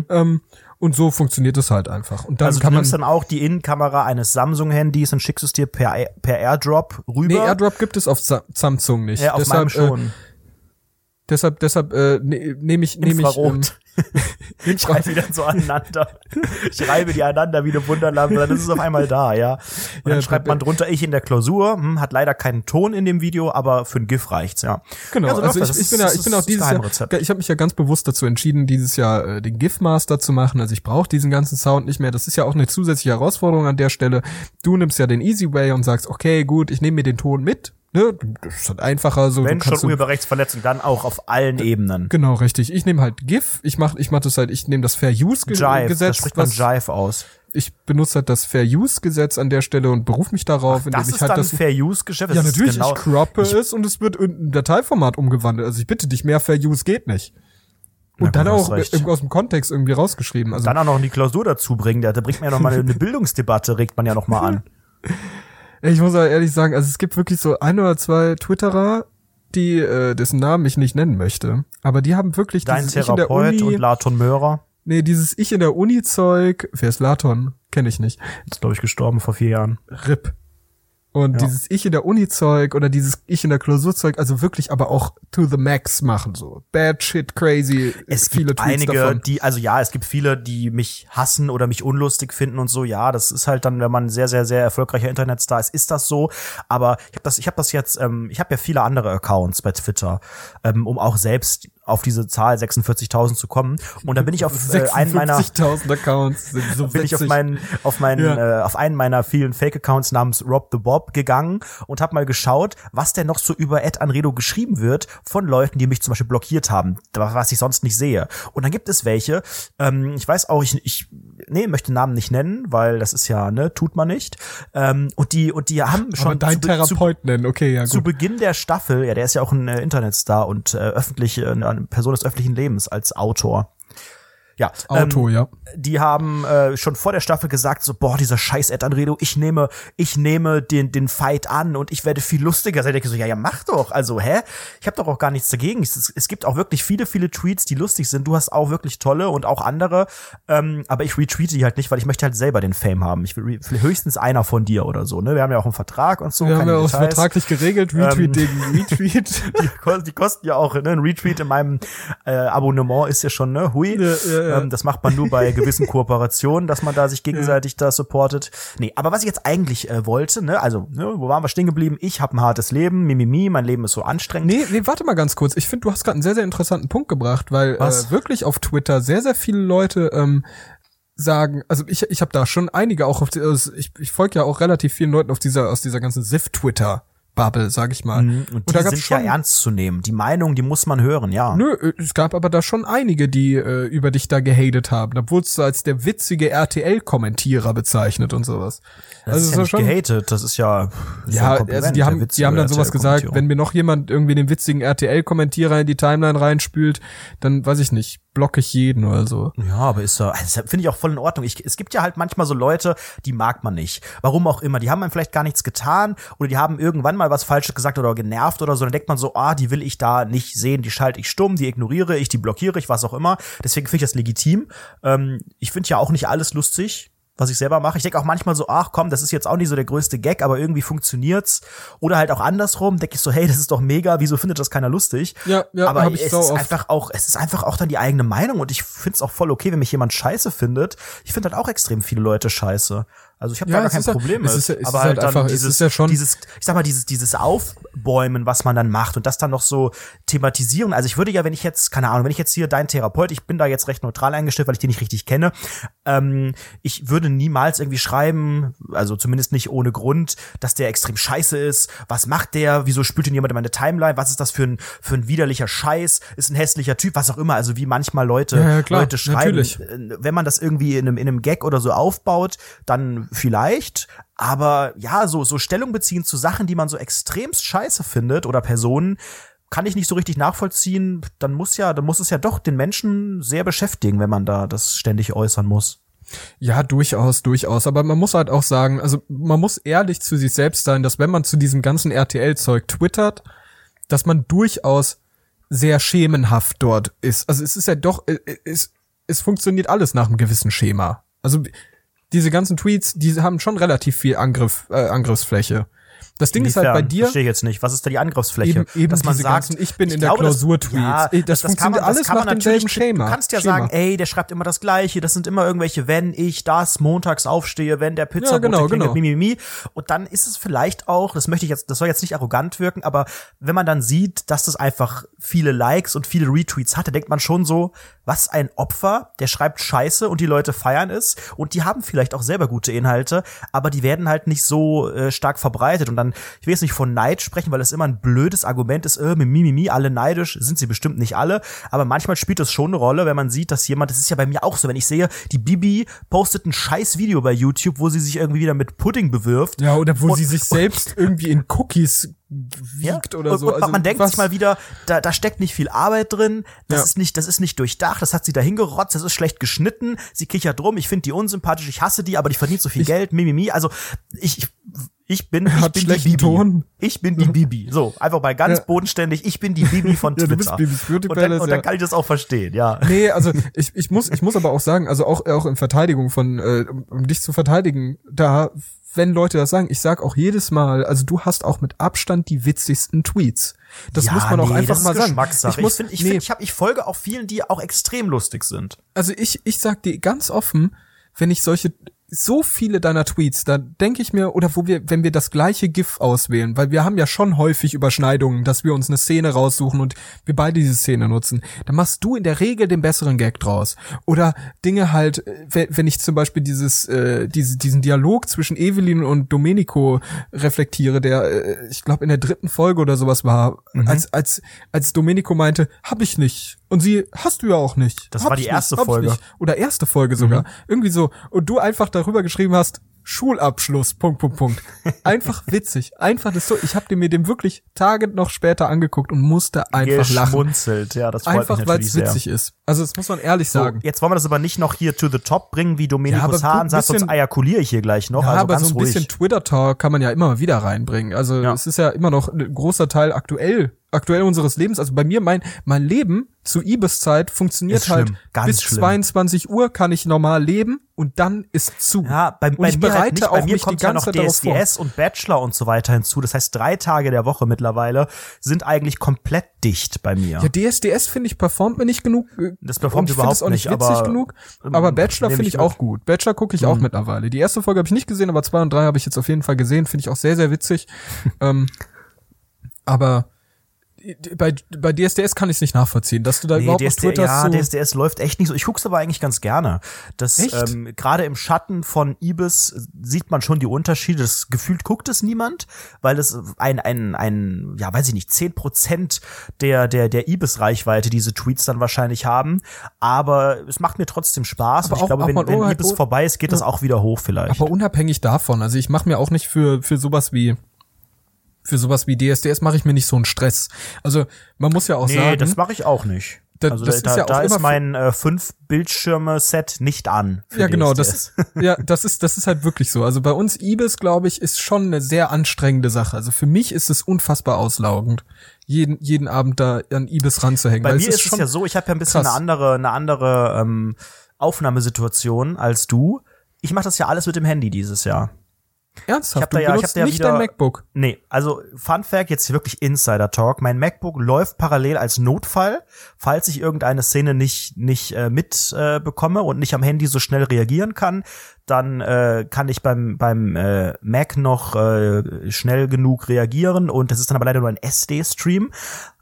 Ähm, und so funktioniert es halt einfach. Und dann Also du kann man. nimmst dann auch die Innenkamera eines Samsung-Handys und schickst es dir per, per Airdrop rüber. Nee, AirDrop gibt es auf Sa- Samsung nicht. ja, auf deshalb, meinem schon. Äh, deshalb, deshalb äh, ne, nehme ich, nehme ich. Ähm. Ich reibe die dann so aneinander. Ich reibe die aneinander wie eine Wunderlampe, dann ist es auf einmal da, ja. Und dann Ja, schreibt man drunter, ich in der Klausur, hm, hat leider keinen Ton in dem Video, aber für ein GIF reicht's, ja. Genau, also läuft ich, ich bin ja, ich bin auch dieses Jahr, ich habe mich ja ganz bewusst dazu entschieden, dieses Jahr äh, den GIF Master zu machen. Also ich brauche diesen ganzen Sound nicht mehr. Das ist ja auch eine zusätzliche Herausforderung an der Stelle. Du nimmst ja den Easy Way und sagst, okay, gut, ich nehme mir den Ton mit. Ne? Das ist halt einfacher so. Wenn schon Urheberrechtsverletzung, dann auch auf allen Ebenen. Genau, richtig. Ich nehme halt GIF. Ich mach, ich mach das halt. Ich nehme das Fair Use Ge Jive, Gesetz. das spricht man Jive aus. Ich benutze halt das Fair Use Gesetz an der Stelle und berufe mich darauf, indem Das ich halt das Fair Use Geschäft. Ja, natürlich, genau, ich croppe es und es wird in ein Dateiformat umgewandelt. Also ich bitte dich, mehr Fair Use geht nicht. Und Na dann auch aus dem Kontext irgendwie rausgeschrieben. Also dann auch noch in die Klausur dazu bringen. Da, bringt man ja noch mal eine, eine Bildungsdebatte, regt man ja noch mal an. ich muss aber ehrlich sagen, also es gibt wirklich so ein oder zwei Twitterer, die äh, dessen Namen ich nicht nennen möchte, aber die haben wirklich Dein dieses Ich in der Therapeut Uni, und Laton Möhrer nee, dieses Ich in der Uni Zeug, wer ist Laton? Kenne ich nicht. ist, glaube ich, gestorben vor vier Jahren. RIP. Und Ja. dieses Ich in der Uni-Zeug oder dieses Ich in der Klausurzeug, also wirklich aber auch to the max machen, so. Bad shit, crazy, Es viele gibt Tweets einige, davon. die, also ja, es gibt viele, die mich hassen oder mich unlustig finden und so. Ja, das ist halt dann, wenn man ein sehr, sehr, sehr erfolgreicher Internetstar ist, ist das so. Aber ich habe das, ich habe das jetzt, ähm, ich habe ja viele andere Accounts bei Twitter, ähm, um auch selbst auf diese Zahl 46.000 zu kommen. Und dann bin ich auf äh, einen meiner 56.000 Accounts sind so bin ich auf meinen auf meinen Ja. äh, auf einen meiner vielen Fake Accounts namens Rob the Bob gegangen und habe mal geschaut, was denn noch so über Ed Anredo geschrieben wird von Leuten, die mich zum Beispiel blockiert haben, was ich sonst nicht sehe. Und dann gibt es welche. Ähm, ich weiß auch, ich, ich nee, möchte Namen nicht nennen, weil das ist ja, ne, tut man nicht. Ähm, und die, und die haben schon Aber dein zu, Therapeut nennen, okay, ja zu, zu gut. Beginn der Staffel, ja, der ist ja auch ein äh, Internetstar und äh, öffentlich, äh, Person des öffentlichen Lebens als Autor. Ja, Auto, ähm, ja. die haben äh, schon vor der Staffel gesagt, so, boah, dieser scheiß Ed Anredo, ich nehme, ich nehme den, den Fight an und ich werde viel lustiger. Ich denke so, ja, ja, mach doch. Also, hä? Ich habe doch auch gar nichts dagegen. Es, es gibt auch wirklich viele, viele Tweets, die lustig sind. Du hast auch wirklich tolle und auch andere. Ähm, aber ich retweete die halt nicht, weil ich möchte halt selber den Fame haben. Ich will höchstens einer von dir oder so, ne? Wir haben ja auch einen Vertrag und so. Wir haben ja auch vertraglich geregelt, Retweet Ähm, gegen Retweet. Die, kosten- die kosten ja auch, ne? Ein Retweet in meinem äh, Abonnement ist ja schon, ne? Hui. Ja, ja, ja. Ähm, das macht man nur bei gewissen Kooperationen, dass man da sich gegenseitig da supportet. Nee, aber was ich jetzt eigentlich äh, wollte, ne? Also, ne, wo waren wir stehen geblieben? Ich habe ein hartes Leben, mimimi, mein Leben ist so anstrengend. Nee, nee, warte mal ganz kurz. Ich finde, du hast gerade einen sehr, sehr interessanten Punkt gebracht, weil Was? äh, wirklich auf Twitter sehr, sehr viele Leute ähm, sagen, also ich, ich habe da schon einige auch auf die, also ich, ich folge ja auch relativ vielen Leuten auf dieser aus dieser ganzen SIF-Twitter. Bubble, sag ich mal. Mhm. Und die da gab's sind ja ernst zu nehmen. Die Meinung, die muss man hören, ja. Nö, äh, es gab aber da schon einige, die äh, über dich da gehatet haben. Da wurdest du als der witzige RTL-Kommentierer bezeichnet und sowas. Das ist ja nicht gehatet, das ist ja, das Ja, also die haben, die haben dann sowas gesagt, wenn mir noch jemand irgendwie den witzigen RTL-Kommentierer in die Timeline reinspült, dann weiß ich nicht, blocke ich jeden oder so. Ja, aber ist ja, also finde ich auch voll in Ordnung. Ich, es gibt ja halt manchmal so Leute, die mag man nicht. Warum auch immer. Die haben dann vielleicht gar nichts getan oder die haben irgendwann mal was Falsches gesagt oder genervt oder so. Dann denkt man so, ah, die will ich da nicht sehen, die schalte ich stumm, die ignoriere ich, die blockiere ich, was auch immer. Deswegen finde ich das legitim. Ähm, ich finde ja auch nicht alles lustig was ich selber mache. Ich denke auch manchmal so, ach komm, das ist jetzt auch nicht so der größte Gag, aber irgendwie funktioniert's. Oder halt auch andersrum, denke ich so, hey, das ist doch mega, wieso findet das keiner lustig? Ja, ja, aber hab ich es sau ist oft. einfach auch, es ist einfach auch dann die eigene Meinung und ich find's auch voll okay, wenn mich jemand scheiße findet. Ich finde halt auch extrem viele Leute scheiße. Also ich habe Ja, da gar es kein ist Problem es mit. ist ja- es aber ist halt, halt dann einfach- es dieses, ist ja schon- dieses, ich sag mal, dieses, dieses Aufbäumen, was man dann macht und das dann noch so thematisieren. Also ich würde ja, wenn ich jetzt, keine Ahnung, wenn ich jetzt hier dein Therapeut, ich bin da jetzt recht neutral eingestellt, weil ich den nicht richtig kenne, ähm, ich würde niemals irgendwie schreiben, also zumindest nicht ohne Grund, dass der extrem scheiße ist. Was macht der? Wieso spült ihn jemand in meine Timeline? Was ist das für ein, für ein widerlicher Scheiß? Ist ein hässlicher Typ? Was auch immer. Also wie manchmal Leute, Ja, ja, klar, Leute schreiben. natürlich. Äh, Wenn man das irgendwie in einem, in einem Gag oder so aufbaut, dann vielleicht. Aber ja, so, so Stellung beziehen zu Sachen, die man so extremst scheiße findet oder Personen, kann ich nicht so richtig nachvollziehen. Dann muss ja, dann muss es ja doch den Menschen sehr beschäftigen, wenn man da das ständig äußern muss. Ja, durchaus, durchaus. Aber man muss halt auch sagen, also man muss ehrlich zu sich selbst sein, dass wenn man zu diesem ganzen RTL-Zeug twittert, dass man durchaus sehr schemenhaft dort ist. Also es ist ja doch, äh, es, es funktioniert alles nach einem gewissen Schema. Also diese ganzen Tweets, die haben schon relativ viel Angriff, äh, Angriffsfläche. Das Ding ist halt bei Inwiefern? dir, Verstehe ich jetzt nicht. Was ist da die Angriffsfläche? Eben- eben dass man sagt, ich bin in der das- Klausur-Tweets. Ja, das kann funktioniert man, alles kann man nach demselben Schema. Du kannst ja Schema. sagen, ey, der schreibt immer das Gleiche. Das sind immer irgendwelche, wenn ich das montags aufstehe, wenn der Pizza Ja, genau, genau. mimimi. Und dann ist es vielleicht auch, das möchte ich jetzt, das soll jetzt nicht arrogant wirken, aber wenn man dann sieht, dass das einfach viele Likes und viele Retweets hat, dann denkt man schon so, was ein Opfer, der schreibt Scheiße und die Leute feiern es und die haben vielleicht auch selber gute Inhalte, aber die werden halt nicht so äh, stark verbreitet und dann, ich will jetzt nicht von Neid sprechen, weil das immer ein blödes Argument ist, äh, mimimi, alle neidisch, sind sie bestimmt nicht alle, aber manchmal spielt es schon eine Rolle, wenn man sieht, dass jemand, das ist ja bei mir auch so, wenn ich sehe, die Bibi postet ein scheiß Video bei YouTube, wo sie sich irgendwie wieder mit Pudding bewirft. ja, oder wo Und- sie sich selbst irgendwie in Cookies wiegt oder und, so. Und also man denkt was- sich mal wieder, da, da steckt nicht viel Arbeit drin, das Ja. ist nicht, das ist nicht durchdacht, das hat sie da hingerotzt, das ist schlecht geschnitten, sie kichert rum, ich finde die unsympathisch, ich hasse die, aber die verdient so viel Geld, mimimi, also ich, ich, ich bin, ich Hat bin die Bibi. Ton. Ich bin die Bibi. So, einfach mal ganz Ja. bodenständig, ich bin die Bibi von Ja, Twitter. du bist Bibis Beauty und dann, Palace, und dann ja. kann ich das auch verstehen, ja. Nee, also ich, ich muss ich muss aber auch sagen, also auch auch in Verteidigung von äh, um, um dich zu verteidigen, da wenn Leute das sagen, ich sag auch jedes Mal, also du hast auch mit Abstand die witzigsten Tweets. Das ja, muss man auch nee, einfach das mal sagen. Ich, muss, finde, ich, nee, find, ich, hab, ich folge auch vielen, die auch extrem lustig sind. also ich ich sag dir ganz offen, wenn ich solche so viele deiner Tweets, da denke ich mir, oder wo wir, wenn wir das gleiche GIF auswählen, weil wir haben ja schon häufig Überschneidungen, dass wir uns eine Szene raussuchen und wir beide diese Szene nutzen, dann machst du in der Regel den besseren Gag draus. Oder Dinge halt, äh, wenn ich zum Beispiel dieses, äh, diese, diesen Dialog zwischen Evelyn und Domenico reflektiere, der, äh, ich glaube, in der dritten Folge oder sowas war, als, als, als Domenico meinte, hab ich nicht Und sie, hast du ja auch nicht. Das Hab war die erste ich Folge. nicht. Oder erste Folge sogar. Irgendwie so. Und du einfach darüber geschrieben hast, Schulabschluss, Punkt, Punkt, Punkt. Einfach witzig. Einfach das so. Ich habe mir den wirklich Tage noch später angeguckt und musste einfach lachen. Geschmunzelt, ja, das freut Einfach, weil es witzig ist. Also das muss man ehrlich So, sagen. jetzt wollen wir das aber nicht noch hier to the top bringen, wie Ja, Domenico aber Hahn sagt, sonst ejakuliere ich hier gleich noch. Ja, also aber ganz so ein ruhig. bisschen Twitter-Talk kann man ja immer wieder reinbringen. Also Ja. es ist ja immer noch ein großer Teil aktuell, aktuell unseres Lebens. Also bei mir, mein, mein Leben zu Ibis-Zeit funktioniert halt schlimm, ganz bis schlimm. 22 Uhr kann ich normal leben und dann ist zu. Ja, bei, bei ich mir bereite halt nicht. auch Bei mir mich die kommt ja noch ganze. DSDS und Bachelor und so weiter hinzu. Das heißt, drei Tage der Woche mittlerweile sind eigentlich komplett dicht bei mir. Ja, DSDS finde ich performt mir nicht genug. äh, Das performt und ich überhaupt finde es auch nicht nicht, witzig aber, genug. ähm, Aber Bachelor finde ich mit. Mhm. auch gut. Bachelor gucke ich auch mittlerweile. Die erste Folge habe ich nicht gesehen, aber zwei und drei habe ich jetzt auf jeden Fall gesehen. Finde ich auch sehr, sehr witzig. ähm, aber bei, bei DSDS kann ich es nicht nachvollziehen, dass du da Nee, überhaupt auf DSD, Twitter ja, so DSDS läuft echt nicht so. Ich guck's aber eigentlich ganz gerne. Das ähm, gerade im Schatten von Ibis sieht man schon die Unterschiede. Das gefühlt guckt es niemand, weil es ein ein ein ja weiß ich nicht zehn Prozent der der der Ibis Reichweite diese Tweets dann wahrscheinlich haben. Aber es macht mir trotzdem Spaß. Aber und ich auch- glaube, wenn, wenn Ibis vorbei ist, geht das auch wieder hoch vielleicht. Aber unabhängig davon, also ich mache mir auch nicht für für sowas wie für sowas wie DSDS mache ich mir nicht so einen Stress. Also man muss ja auch nee, sagen, das mache ich auch nicht. Da- also das da, ist ja da auch ist immer mein äh, fünf Bildschirme Set nicht an. ja genau, DSDS. das ja, das ist das ist halt wirklich so. Also bei uns Ibis, glaube ich, ist schon eine sehr anstrengende Sache. Also für mich ist es unfassbar auslaugend, jeden jeden Abend da an Ibis ranzuhängen. Bei weil mir ist es schon ja so, ich habe ja ein bisschen krass. eine andere, eine andere ähm, Aufnahmesituation als du. Ich mache das ja alles mit dem Handy dieses Jahr. Ernsthaft. ich hab da ja- ich hab da ja nicht wieder- dein MacBook. Nee, also Fun Fact, jetzt wirklich Insider Talk. Mein MacBook läuft parallel als Notfall, falls ich irgendeine Szene nicht nicht äh, mitbekomme äh, bekomme und nicht am Handy so schnell reagieren kann, dann äh, kann ich beim beim äh, Mac noch äh, schnell genug reagieren und das ist dann aber leider nur ein SD-Stream.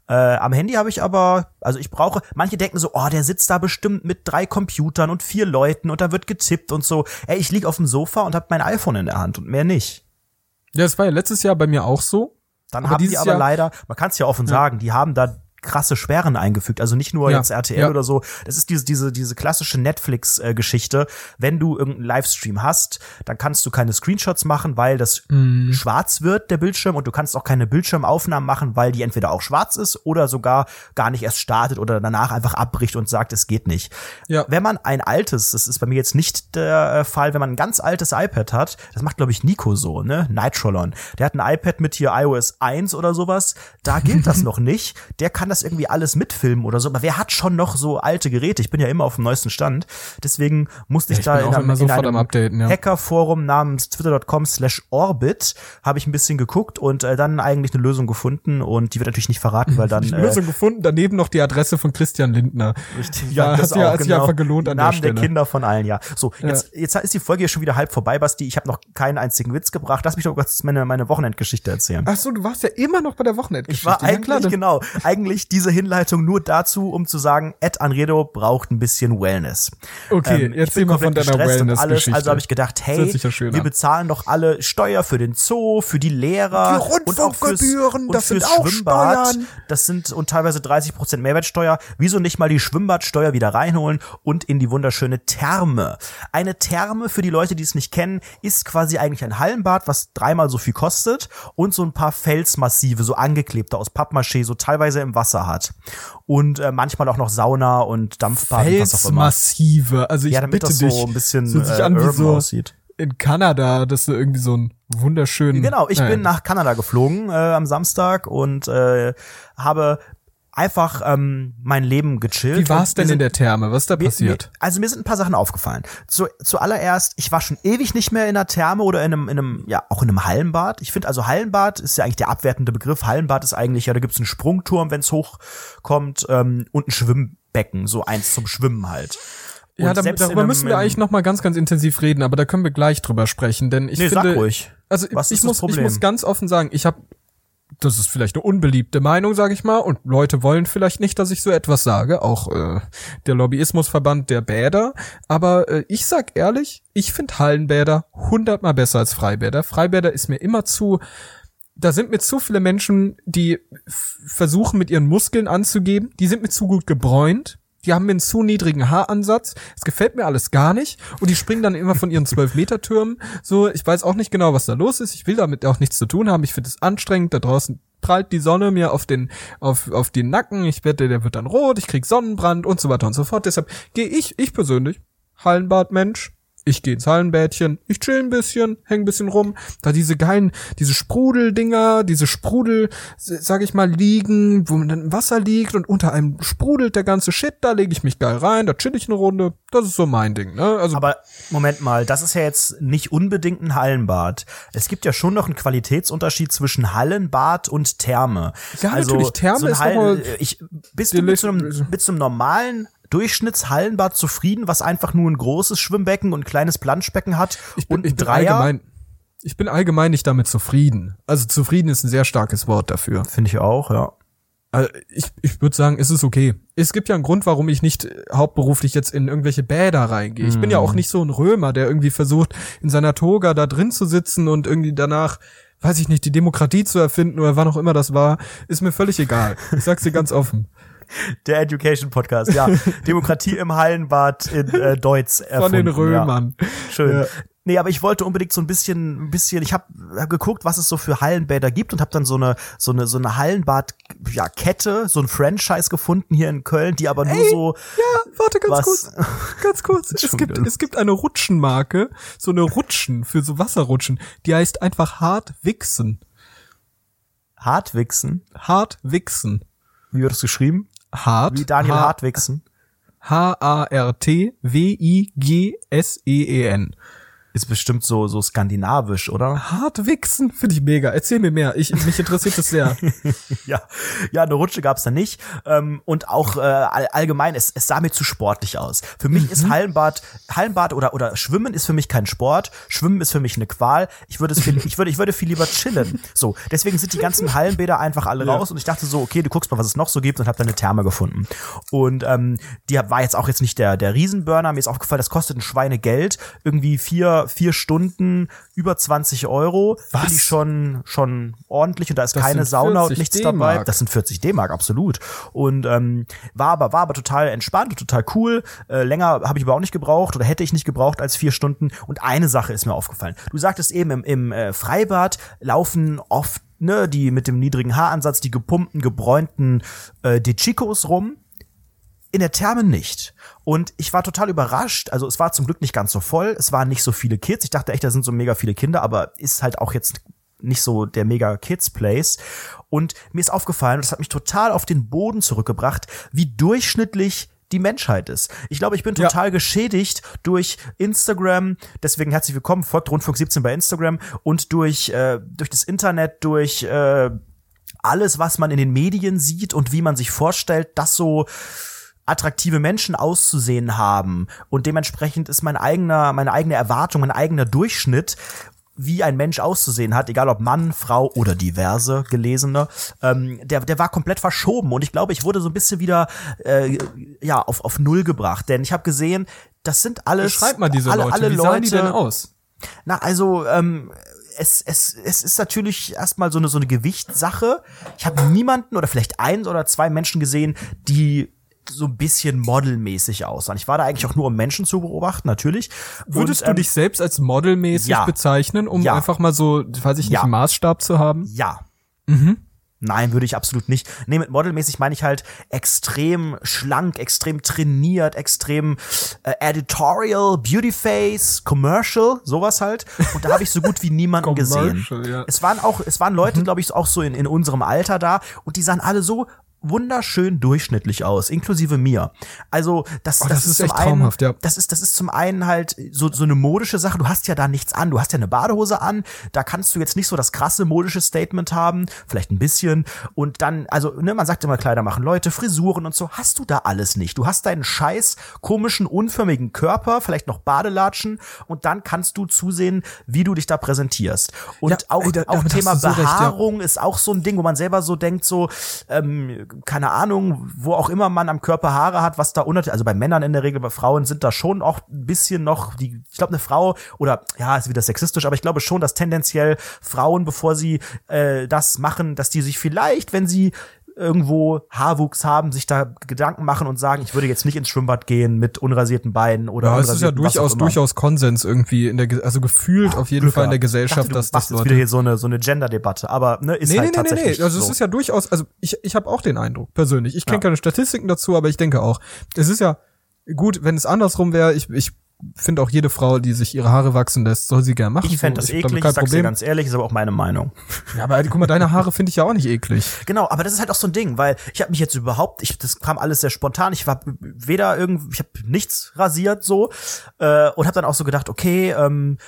Äh, am Handy habe ich aber, also ich brauche, manche denken so, oh, der sitzt da bestimmt mit drei Computern und vier Leuten und da wird getippt und so. Ey, ich lieg auf dem Sofa und habe mein iPhone in der Hand und mehr nicht. Ja, das war ja letztes Jahr bei mir auch so. Dann Aber haben die aber Jahr- leider, man kann es ja offen sagen, die haben da krasse Sperren eingefügt. Also nicht nur Ja, jetzt RTL ja. oder so. Das ist diese, diese, diese klassische Netflix-Geschichte. Wenn du irgendeinen Livestream hast, dann kannst du keine Screenshots machen, weil das Mhm. schwarz wird, der Bildschirm. Und du kannst auch keine Bildschirmaufnahmen machen, weil die entweder auch schwarz ist oder sogar gar nicht erst startet oder danach einfach abbricht und sagt, es geht nicht. Ja. Wenn man ein altes, das ist bei mir jetzt nicht der äh, Fall, wenn man ein ganz altes iPad hat, das macht glaube ich Nico so, ne? Nitrolon. Der hat ein iPad mit hier iOS 1 oder sowas, da gilt das noch nicht. Der kann das irgendwie alles mitfilmen oder so, aber wer hat schon noch so alte Geräte? Ich bin ja immer auf dem neuesten Stand. Deswegen musste ich ich da in einem, in einem Updaten, ja. Hackerforum namens twitter.com slash orbit habe ich ein bisschen geguckt und äh, dann eigentlich eine Lösung gefunden und die wird natürlich nicht verraten, weil dann äh, Lösung gefunden, daneben noch die Adresse von Christian Lindner. ja, Da das hat sich, sich genau. einfach gelohnt an Namen der Stelle. der Kinder von allen, ja. So, jetzt, jetzt ist die Folge hier schon wieder halb vorbei, Basti. Ich habe noch keinen einzigen Witz gebracht. Lass mich doch kurz meine, meine Wochenendgeschichte erzählen. Ach so, du warst ja immer noch bei der Wochenendgeschichte. Ich war Ja, eigentlich, klar, genau, eigentlich diese Hinleitung nur dazu, um zu sagen, Ed Anredo braucht ein bisschen Wellness. Okay, Ähm, erzähl bin mal von deiner und alles. Also habe ich gedacht, hey, wir an. bezahlen doch alle Steuer für den Zoo, für die Lehrer Die und auch fürs, und das sind fürs auch Schwimmbad. Steuern. Das sind und teilweise 30 Prozent Mehrwertsteuer. Wieso nicht mal die Schwimmbadsteuer wieder reinholen und in die wunderschöne Therme? Eine Therme, für die Leute, die es nicht kennen, ist quasi eigentlich ein Hallenbad, was dreimal so viel kostet und so ein paar Felsmassive, so angeklebte aus Pappmaché, so teilweise im Wasser hat. Und äh, manchmal auch noch Sauna und Dampfbad und was auch immer. Felsmassive. Also ich Ja, damit bitte das so dich. ein bisschen so sich äh, an wie so aussieht. in Kanada, dass du irgendwie so einen wunderschönen. Genau, ich Naja. bin nach Kanada geflogen äh, am Samstag und äh, habe einfach ähm, mein Leben gechillt. Wie Und wir denn in sind- der Therme? Was ist da passiert? Mir, also mir sind ein paar Sachen aufgefallen. Zu, zuallererst, ich war schon ewig nicht mehr in einer Therme oder in einem, in einem, ja, auch in einem Hallenbad. Ich finde also Hallenbad ist ja eigentlich der abwertende Begriff. Hallenbad ist eigentlich, ja, da gibt's einen Sprungturm, wenn's hochkommt, ähm, und ein Schwimmbecken, so eins zum Schwimmen halt. ja, Und da, selbst in darüber einem- müssen wir eigentlich noch mal ganz, ganz intensiv reden, aber da können wir gleich drüber sprechen, denn ich Nee, finde, also ich ist muss, Problem? ich muss ganz offen sagen, ich habe, das ist vielleicht eine unbeliebte Meinung, sage ich mal, und Leute wollen vielleicht nicht, dass ich so etwas sage, auch äh, der Lobbyismusverband der Bäder, aber äh, ich sag ehrlich, ich finde Hallenbäder hundertmal besser als Freibäder. Freibäder ist mir immer zu da sind mir zu viele Menschen, die versuchen mit ihren Muskeln anzugeben, die sind mir zu gut gebräunt, die haben mir einen zu niedrigen Haaransatz, es gefällt mir alles gar nicht. Und die springen dann immer von ihren 12-Meter-Türmen. So, ich weiß auch nicht genau, was da los ist, ich will damit auch nichts zu tun haben, ich finde es anstrengend, da draußen prallt die Sonne mir auf den auf auf den Nacken, ich wette, der wird dann rot, ich krieg Sonnenbrand und so weiter und so fort. Deshalb gehe ich, ich persönlich, Hallenbad-Mensch, ich gehe ins Hallenbädchen, ich chill ein bisschen, häng ein bisschen rum, da diese geilen, diese Sprudeldinger, diese Sprudel, sag ich mal, liegen, wo man dann im Wasser liegt und unter einem sprudelt der ganze Shit, da lege ich mich geil rein, da chill ich eine Runde, das ist so mein Ding, ne? Also Aber Moment mal, das ist ja jetzt nicht unbedingt ein Hallenbad. Es gibt ja schon noch einen Qualitätsunterschied zwischen Hallenbad und Therme. Ja, natürlich, Therme so ist noch mal- ich, bist du mit so, einem, mit so einem normalen Durchschnittshallenbad zufrieden, was einfach nur ein großes Schwimmbecken und ein kleines Planschbecken hat ich bin, und ein ich bin Dreier? allgemein, ich bin allgemein nicht damit zufrieden. Also zufrieden ist ein sehr starkes Wort dafür. Finde ich auch, ja. Also ich, ich würde sagen, es ist okay. Es gibt ja einen Grund, warum ich nicht äh, hauptberuflich jetzt in irgendwelche Bäder reingehe. Ich bin ja auch nicht so ein Römer, der irgendwie versucht, in seiner Toga da drin zu sitzen und irgendwie danach, weiß ich nicht, die Demokratie zu erfinden oder wann auch immer das war. Ist mir völlig egal. Ich sag's dir ganz offen. Der Education Podcast, ja. Demokratie im Hallenbad in äh, Deutsch Von den erfunden, Römern. Ja. Schön. Ja. Nee, aber ich wollte unbedingt so ein bisschen, ein bisschen, ich habe hab geguckt, was es so für Hallenbäder gibt und habe dann so eine, so eine, so eine Hallenbad, ja, Kette, so ein Franchise gefunden hier in Köln, die aber nur so, Ja, warte ganz Was? kurz. Ganz kurz. Es gibt, wieder. es gibt eine Rutschenmarke, so eine Rutschen für so Wasserrutschen. Die heißt einfach Hart Wichsen. Hartwichsen. Hart Wichsen. Wie wird das geschrieben? Hart. Wie Daniel H- Hartwichsen. H-A-R-T-W-I-G-S-E-E-N. Ist bestimmt so, so skandinavisch, oder? Hartwichsen finde ich mega. Erzähl mir mehr. Ich, mich interessiert das sehr. ja, ja, eine Rutsche gab's da nicht. Ähm, und auch äh, all, allgemein, es, es sah mir zu sportlich aus. Für mich ist Hallenbad, Hallenbad oder oder Schwimmen ist für mich kein Sport. Schwimmen ist für mich eine Qual. Ich würde es viel, ich würde ich würde viel lieber chillen. So, deswegen sind die ganzen Hallenbäder einfach alle Ja. raus. Und ich dachte so, okay, du guckst mal, was es noch so gibt und habe dann eine Therme gefunden. Und ähm, die war jetzt auch jetzt nicht der der Riesenburner. Mir ist aufgefallen, das kostet ein Schweinegeld. Irgendwie vier vier Stunden über 20 Euro. Finde Was? ich schon schon ordentlich und da ist Das keine Sauna und 40 nichts dabei. Das sind 40 D-Mark, absolut. Und ähm, war aber war aber total entspannt und total cool. Äh, länger habe ich aber auch nicht gebraucht oder hätte ich nicht gebraucht als vier Stunden. Und eine Sache ist mir aufgefallen. Du sagtest eben im, im äh, Freibad laufen oft ne die mit dem niedrigen Haaransatz, die gepumpten, gebräunten äh, die Chicos rum. In der Therme nicht. Und ich war total überrascht. Also es war zum Glück nicht ganz so voll. Es waren nicht so viele Kids. Ich dachte echt, da sind so mega viele Kinder, aber ist halt auch jetzt nicht so der mega Kids Place. Und mir ist aufgefallen, und das hat mich total auf den Boden zurückgebracht, wie durchschnittlich die Menschheit ist. Ich glaube, ich bin Ja. total geschädigt durch Instagram. Deswegen herzlich willkommen, folgt Rundfunk 17 bei Instagram und durch äh, durch das Internet, durch äh, alles, was man in den Medien sieht und wie man sich vorstellt, dass so attraktive Menschen auszusehen haben und dementsprechend ist mein eigener meine eigene Erwartung, mein eigener Durchschnitt wie ein Mensch auszusehen hat, egal ob Mann, Frau oder diverse Gelesene, ähm, der, der war komplett verschoben und ich glaube, ich wurde so ein bisschen wieder äh, ja auf, auf Null gebracht, denn ich habe gesehen, das sind alles Beschreib mal diese alle, Leute. alle Wie Leute, sahen die denn aus? na, also, ähm, es, es, es ist natürlich erstmal so eine, so eine Gewichtssache. Ich habe niemanden oder vielleicht ein oder zwei Menschen gesehen, die so ein bisschen modelmäßig aussahen. Ich war da eigentlich auch nur, um Menschen zu beobachten, natürlich. Würdest Und, du ähm, dich selbst als modelmäßig ja. bezeichnen, um Ja. einfach mal so, weiß ich nicht, Ja. einen Maßstab zu haben? Ja. Mhm. Nein, würde ich absolut nicht. Nee, mit modelmäßig meine ich halt extrem schlank, extrem trainiert, extrem äh, editorial, beautyface, commercial, sowas halt. Und da habe ich so gut wie niemanden gesehen. Ja. Es waren auch, es waren Mhm. Leute, glaube ich, auch so in, in unserem Alter da und die sahen alle so wunderschön durchschnittlich aus, inklusive mir. Also das, Oh, das ist zum echt einen, traumhaft, ja. das ist, das ist zum einen halt so, so eine modische Sache. Du hast ja da nichts an. Du hast ja eine Badehose an. Da kannst du jetzt nicht so das krasse modische Statement haben. Vielleicht ein bisschen. Und dann, also, ne, man sagt immer, Kleider machen Leute, Frisuren und so. Hast du da alles nicht. Du hast deinen scheiß komischen, unförmigen Körper, vielleicht noch Badelatschen. Und dann kannst du zusehen, wie du dich da präsentierst. Und Ja, auch, ey, da- auch Thema so recht, ja. Behaarung ist auch so ein Ding, wo man selber so denkt, so, ähm, keine Ahnung, wo auch immer man am Körper Haare hat, was da unter, also bei Männern in der Regel, bei Frauen sind da schon auch ein bisschen noch, die, ich glaube, eine Frau, oder ja, ist wieder sexistisch, aber ich glaube schon, dass tendenziell Frauen, bevor sie äh, das machen, dass die sich vielleicht, wenn sie irgendwo Haarwuchs haben, sich da Gedanken machen und sagen, ich würde jetzt nicht ins Schwimmbad gehen mit unrasierten Beinen oder Ja, es ist ja durchaus, durchaus Konsens irgendwie in der, also gefühlt auf jeden Glück Fall in der. Gesellschaft, dachte, dass das jetzt wieder Leute. hier so eine so eine Gender-Debatte, aber ne, ist Nee, halt nee, nee, nee, tatsächlich nee. Also es so. ist ja durchaus, also ich, ich habe auch den Eindruck, persönlich. Ich kenne Ja. keine Statistiken dazu, aber ich denke auch. Es ist ja gut, wenn es andersrum wäre, ich, ich finde auch jede Frau, die sich ihre Haare wachsen lässt, soll sie gerne machen. ich fände das damit eklig, kein ich sag's dir Problem. ganz ehrlich, ist aber auch meine Meinung. Ja, aber guck mal, deine Haare finde ich ja auch nicht eklig. Genau, aber das ist halt auch so ein Ding, weil ich habe mich jetzt überhaupt, ich, das kam alles sehr spontan. Ich war weder irgendwie, ich habe nichts rasiert so äh, und habe dann auch so gedacht, okay, ähm,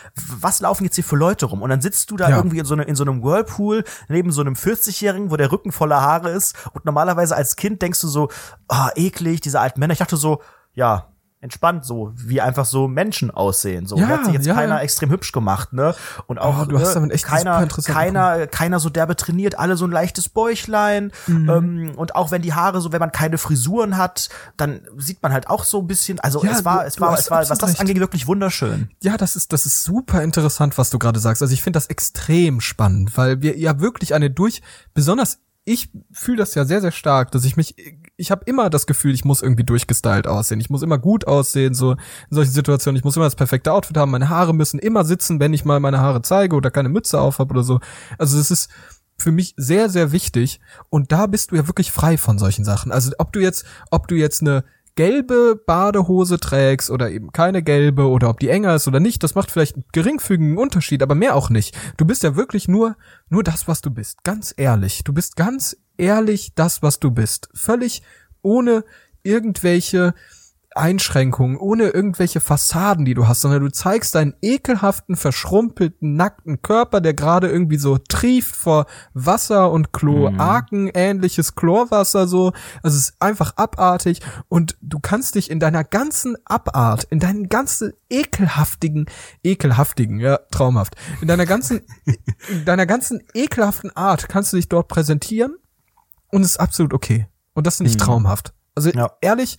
was laufen jetzt hier für Leute rum? Und dann sitzt du da Ja. irgendwie in so, eine, in so einem Whirlpool neben so einem 40-Jährigen, wo der Rücken voller Haare ist. Und normalerweise als Kind denkst du so, ah, eklig, diese alten Männer. Ich dachte so, ja. Entspannt so, wie einfach so Menschen aussehen. So Ja, hat sich jetzt ja, keiner ja. extrem hübsch gemacht, ne? Und auch Oh, du hast ne, damit echt super keiner, interessanten keiner, keiner so derbe trainiert, alle so ein leichtes Bäuchlein. Mhm. Ähm, und auch wenn die Haare so, wenn man keine Frisuren hat, dann sieht man halt auch so ein bisschen. Also es war, es war, es war, was das angeht, wirklich wunderschön. Ja, das ist, das ist super interessant, was du gerade sagst. Also ich finde das extrem spannend, weil wir ja wirklich eine durch, besonders ich fühle das ja sehr, sehr stark, dass ich mich, ich habe immer das Gefühl, ich muss irgendwie durchgestylt aussehen. Ich muss immer gut aussehen, so in solchen Situationen. Ich muss immer das perfekte Outfit haben. Meine Haare müssen immer sitzen, wenn ich mal meine Haare zeige oder keine Mütze auf habe oder so. Also das ist für mich sehr, sehr wichtig. Und da bist du ja wirklich frei von solchen Sachen. Also ob du jetzt, ob du jetzt eine gelbe Badehose trägst oder eben keine gelbe oder ob die enger ist oder nicht, das macht vielleicht einen geringfügigen Unterschied, aber mehr auch nicht. Du bist ja wirklich nur, nur das, was du bist. Ganz ehrlich. Du bist ganz ehrlich das, was du bist. Völlig ohne irgendwelche Einschränkungen, ohne irgendwelche Fassaden, die du hast, sondern du zeigst deinen ekelhaften, verschrumpelten, nackten Körper, der gerade irgendwie so trieft vor Wasser und Kloaken, ähnliches Chlorwasser so. Also es ist einfach abartig und du kannst dich in deiner ganzen Abart, in deinen ganzen ekelhaftigen, ekelhaftigen, ja, traumhaft, in deiner ganzen, in deiner ganzen ekelhaften Art kannst du dich dort präsentieren und es ist absolut okay. Und das finde ich traumhaft. Also Ja. ehrlich,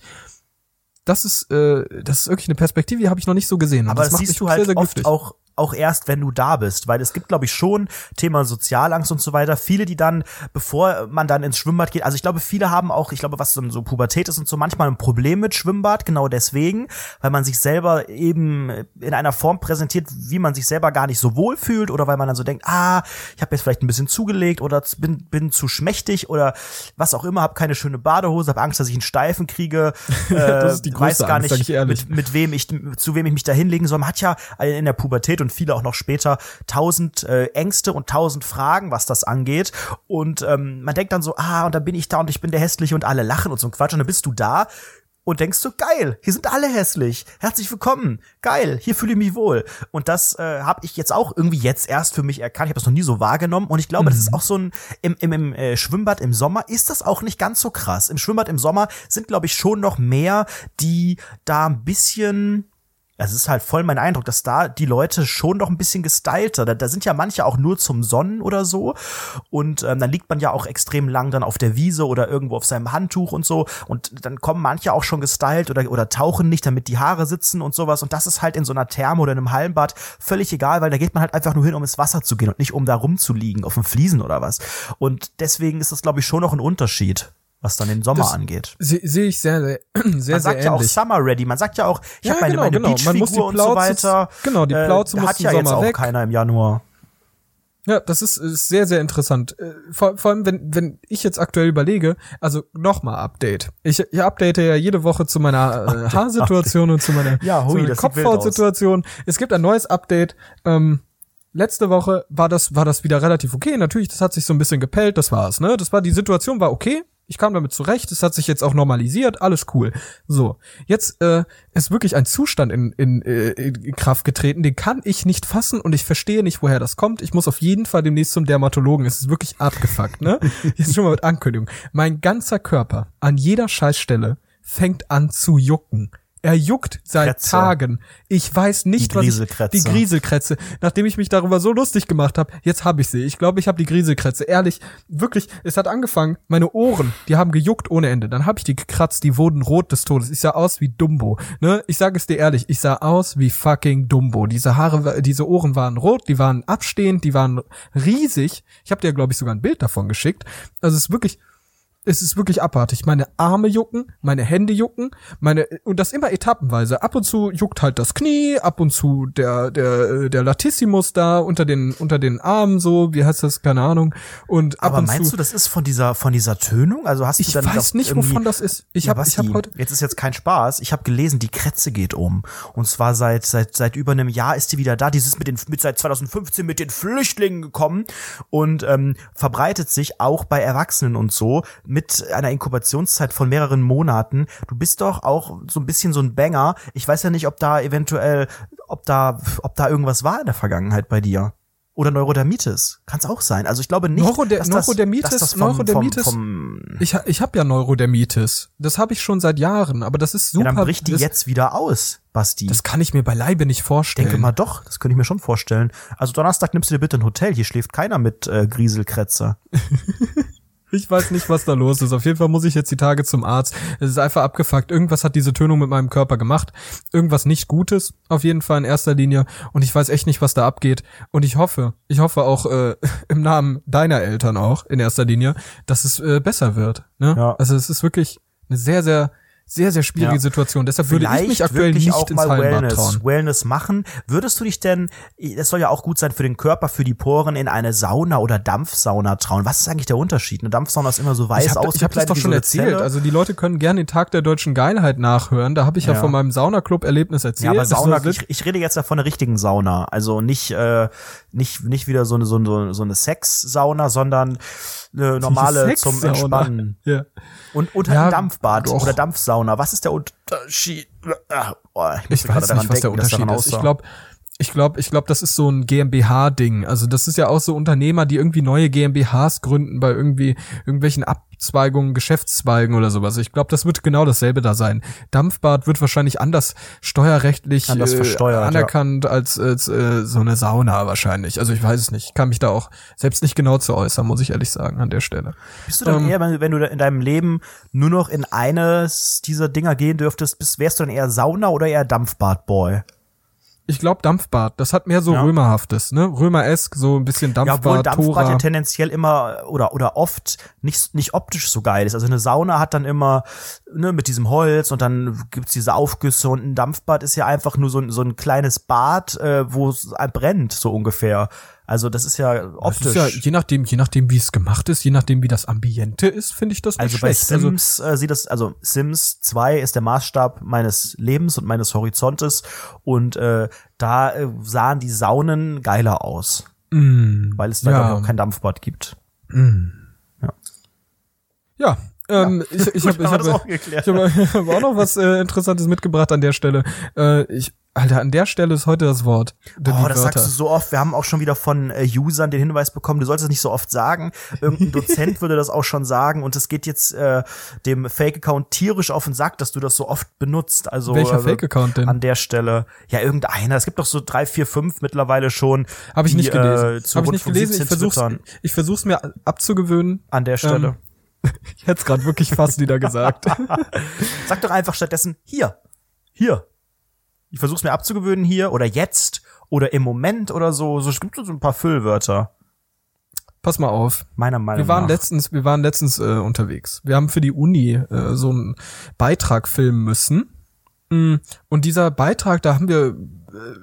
das ist, äh, das ist wirklich eine Perspektive, die habe ich noch nicht so gesehen. Und Aber das, macht siehst mich du sehr, halt sehr oft auch auch erst, wenn du da bist, weil es gibt, glaube ich, schon Thema Sozialangst und so weiter. Viele, die dann, bevor man dann ins Schwimmbad geht, also ich glaube, viele haben auch, ich glaube, was so, so Pubertät ist und so, manchmal ein Problem mit Schwimmbad, genau deswegen, weil man sich selber eben in einer Form präsentiert, wie man sich selber gar nicht so wohl fühlt oder weil man dann so denkt, ah, ich habe jetzt vielleicht ein bisschen zugelegt oder bin, bin zu schmächtig oder was auch immer, habe keine schöne Badehose, habe Angst, dass ich einen Steifen kriege, äh, Das ist die weiß gar Angst, nicht, mit, mit wem ich, zu wem ich mich da hinlegen soll. Man hat ja in der Pubertät und viele auch noch später tausend äh, Ängste und tausend Fragen, was das angeht. Und ähm, man denkt dann so, ah, und dann bin ich da und ich bin der Hässliche und alle lachen und so ein Quatsch. Und dann bist du da und denkst so, geil, hier sind alle hässlich. Herzlich willkommen. Geil, hier fühle ich mich wohl. Und das äh, habe ich jetzt auch irgendwie jetzt erst für mich erkannt. Ich habe das noch nie so wahrgenommen. Und ich glaube, das ist auch so ein, im, im, im äh, Schwimmbad im Sommer ist das auch nicht ganz so krass. Im Schwimmbad im Sommer sind, glaube ich, schon noch mehr, die da ein bisschen es ist halt voll mein Eindruck, dass da die Leute schon noch ein bisschen gestylter. Da, da sind ja manche auch nur zum Sonnen oder so. Und ähm, dann liegt man ja auch extrem lang dann auf der Wiese oder irgendwo auf seinem Handtuch und so. Und dann kommen manche auch schon gestylt oder, oder tauchen nicht, damit die Haare sitzen und sowas. Und das ist halt in so einer Therme oder in einem Hallenbad völlig egal, weil da geht man halt einfach nur hin, um ins Wasser zu gehen und nicht um da rumzuliegen auf dem Fliesen oder was. Und deswegen ist das, glaube ich, schon noch ein Unterschied, was dann den Sommer Das angeht. Sehe seh ich sehr, sehr, sehr, Man sehr sagt ja auch. Summer Ready. Man sagt ja auch, ich Ja, habe meine, genau, meine genau. Man muss die Beachfigur und so weiter. genau, die Plauze äh, muss hat ja jetzt Sommer auch weg. keiner im Januar. Ja, das ist, ist sehr, sehr interessant. Äh, Vor, vor allem, wenn, wenn ich jetzt aktuell überlege, also nochmal Update. Ich, ich update ja jede Woche zu meiner äh, Haarsituation und zu meiner, Ja, hui, zu meiner wild Kopfhautsituation. Es gibt ein neues Update. Ähm, letzte Woche war das, war das wieder relativ okay. Natürlich, das hat sich so ein bisschen gepellt, das war's, ne? Das war, die Situation war okay. Ich kam damit zurecht, es hat sich jetzt auch normalisiert, alles cool. So, jetzt äh, ist wirklich ein Zustand in, in, äh, in Kraft getreten, den kann ich nicht fassen und ich verstehe nicht, woher das kommt. Ich muss auf jeden Fall demnächst zum Dermatologen. Es ist wirklich abgefuckt, ne? Jetzt schon mal mit Ankündigung. Mein ganzer Körper an jeder Scheißstelle fängt an zu jucken. Er juckt seit Krätze. Tagen. Ich weiß nicht, Die was ich, die Grieselkrätze. Nachdem ich mich darüber so lustig gemacht habe, jetzt habe ich sie. Ich glaube, ich habe die Grieselkrätze. Ehrlich, wirklich, es hat angefangen, meine Ohren, die haben gejuckt ohne Ende. Dann habe ich die gekratzt, die wurden rot des Todes. Ich sah aus wie Dumbo. Ne? Ich sage es dir ehrlich, ich sah aus wie fucking Dumbo. Diese Haare, diese Ohren waren rot, die waren abstehend, die waren riesig. Ich habe dir, glaube ich, sogar ein Bild davon geschickt. Also es ist wirklich, es ist wirklich abartig. Meine Arme jucken, meine Hände jucken, meine und das immer etappenweise. Ab und zu juckt halt das Knie, ab und zu der der der Latissimus da unter den unter den Armen so, wie heißt das, keine Ahnung. Und ab Aber und meinst zu du, das ist von dieser von dieser Tönung? Also hast du ich dann weiß doch nicht, wovon das ist. Ich ja, habe ich habe die- heute jetzt ist jetzt kein Spaß. Ich habe gelesen, die Kretze geht um und zwar seit seit seit über einem Jahr ist die wieder da. Dieses mit den mit seit 2015 mit den Flüchtlingen gekommen und ähm, verbreitet sich auch bei Erwachsenen und so mit einer Inkubationszeit von mehreren Monaten. Du bist doch auch so ein bisschen so ein Banger. Ich weiß ja nicht, ob da eventuell ob da ob da irgendwas war in der Vergangenheit bei dir. Oder Neurodermitis. Kann es auch sein. Also ich glaube nicht, Neuroder- dass das, Neurodermitis- dass das vom, Neurodermitis- vom, vom ich ich habe ja Neurodermitis. Das habe ich schon seit Jahren, aber das ist super. Ja, dann bricht die das, jetzt wieder aus, Basti. Das kann ich mir beileibe nicht vorstellen. denke mal doch, das könnte ich mir schon vorstellen. Also Donnerstag nimmst du dir bitte ein Hotel, hier schläft keiner mit äh, Grieselkrätze. Ich weiß nicht, was da los ist. Auf jeden Fall muss ich jetzt die Tage zum Arzt. Es ist einfach abgefuckt. Irgendwas hat diese Tönung mit meinem Körper gemacht. Irgendwas nicht Gutes, auf jeden Fall in erster Linie. Und ich weiß echt nicht, was da abgeht. Und ich hoffe, ich hoffe auch äh, im Namen deiner Eltern auch in erster Linie, dass es äh, besser wird. Ne? Ja. Also es ist wirklich eine sehr, sehr, sehr, sehr schwierige Ja. Situation. Deshalb würde ich mich aktuell nicht auch ins mal Hallenbad Wellness, trauen. Wellness machen. Würdest du dich denn, das soll ja auch gut sein für den Körper, für die Poren, in eine Sauna oder Dampfsauna trauen? Was ist eigentlich der Unterschied? Eine Dampfsauna ist immer so weiß Ich habe hab das ausgekleidet doch wie schon so erzählt. Zelle. Also die Leute können gerne den Tag der deutschen Geilheit nachhören. Da habe ich ja, Ja. von meinem Saunaclub-Erlebnis erzählt. Ja, aber Das Sauna, ich, ich rede jetzt ja von einer richtigen Sauna. Also nicht, äh, nicht, nicht wieder so eine, so eine, so eine Sex-Sauna, sondern eine normale zum. Entspannen. Ja. Und unter Ja, ein Dampfbad doch. oder Dampfsauna. Was ist der Unterschied? Ah, oh, Ich gerade weiß nicht, was der denken, dass Unterschied ist. Ich glaube, ich glaube, ich glaube, das ist so ein GmbH-Ding. Also das ist ja auch so Unternehmer, die irgendwie neue GmbHs gründen bei irgendwie irgendwelchen Abzweigungen, Geschäftszweigen oder sowas. Ich glaube, das wird genau dasselbe da sein. Dampfbad wird wahrscheinlich anders steuerrechtlich Anders äh, anerkannt als, als äh, so eine Sauna wahrscheinlich. Also ich weiß es nicht. Ich kann mich da auch selbst nicht genau zu äußern, muss ich ehrlich sagen an der Stelle. Bist du dann ähm, eher, wenn, wenn du in deinem Leben nur noch in eines dieser Dinger gehen dürftest, bist, wärst du dann eher Sauna oder eher Dampfbad-Boy? Ich glaube Dampfbad, das hat mehr so Ja. Römerhaftes, ne? Römeresk, so ein bisschen Ja, Dampfbad, obwohl Dampfbad Tora. ja tendenziell immer oder oder oft nicht nicht optisch so geil ist. Also eine Sauna hat dann immer ne mit diesem Holz und dann gibt's diese Aufgüsse und ein Dampfbad ist ja einfach nur so ein so ein kleines Bad, äh, wo es brennt so ungefähr. Also das ist ja Das optisch. ist ja, je nachdem, je nachdem, wie es gemacht ist, je nachdem, wie das Ambiente ist, finde ich das nicht Also bei schlecht. Also, Sims äh, sieht das, also Sims 2 ist der Maßstab meines Lebens und meines Horizontes und äh, da äh, sahen die Saunen geiler aus, mm, weil es da Ja. auch kein Dampfbad gibt. ja, ähm, ich, ich habe ich das hab, ich hab, ich hab auch noch was äh, Interessantes mitgebracht an der Stelle. Äh, ich, Alter, an der Stelle ist heute das Wort. Oh, das Wörter. sagst du so oft. Wir haben auch schon wieder von äh, Usern den Hinweis bekommen, du solltest es nicht so oft sagen. Irgendein Dozent würde das auch schon sagen und es geht jetzt äh, dem Fake-Account tierisch auf den Sack, dass du das so oft benutzt. Also Welcher äh, Fake-Account denn? An der Stelle. Ja, irgendeiner. Es gibt doch so drei, vier, fünf mittlerweile schon. Habe ich die, nicht gelesen. Äh, zu Habe ich nicht gelesen. Ich 17 versuch's, twittern. ich versuch's mir abzugewöhnen. An der Stelle. Ähm, Ich hätte es gerade wirklich fast wieder gesagt. Sag doch einfach stattdessen hier. Hier. Ich versuch's mir abzugewöhnen hier oder jetzt oder im Moment oder so. So es gibt so ein paar Füllwörter. Pass mal auf. Meiner Meinung Wir waren nach. letztens, wir waren letztens äh, unterwegs. Wir haben für die Uni äh, so einen Beitrag filmen müssen. Mm, Und dieser Beitrag, da haben wir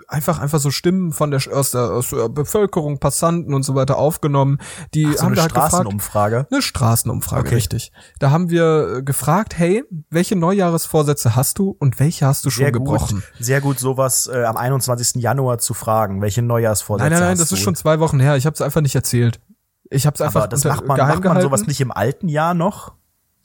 einfach einfach so Stimmen von der aus der, aus der Bevölkerung, Passanten und so weiter aufgenommen. Die Ach, so haben eine wir halt gefragt, Straßenumfrage. eine Straßenumfrage, Okay. richtig. Da haben wir äh, gefragt, hey, welche Neujahresvorsätze hast du und welche hast du schon Sehr gebrochen? gut, sehr gut, sowas äh, am 21. Januar zu fragen. Welche Neujahrsvorsätze Nein, nein, nein, das du? ist schon zwei Wochen her. Ich habe es einfach nicht erzählt. Ich habe es einfach Aber das macht man, macht man sowas nicht im alten Jahr noch,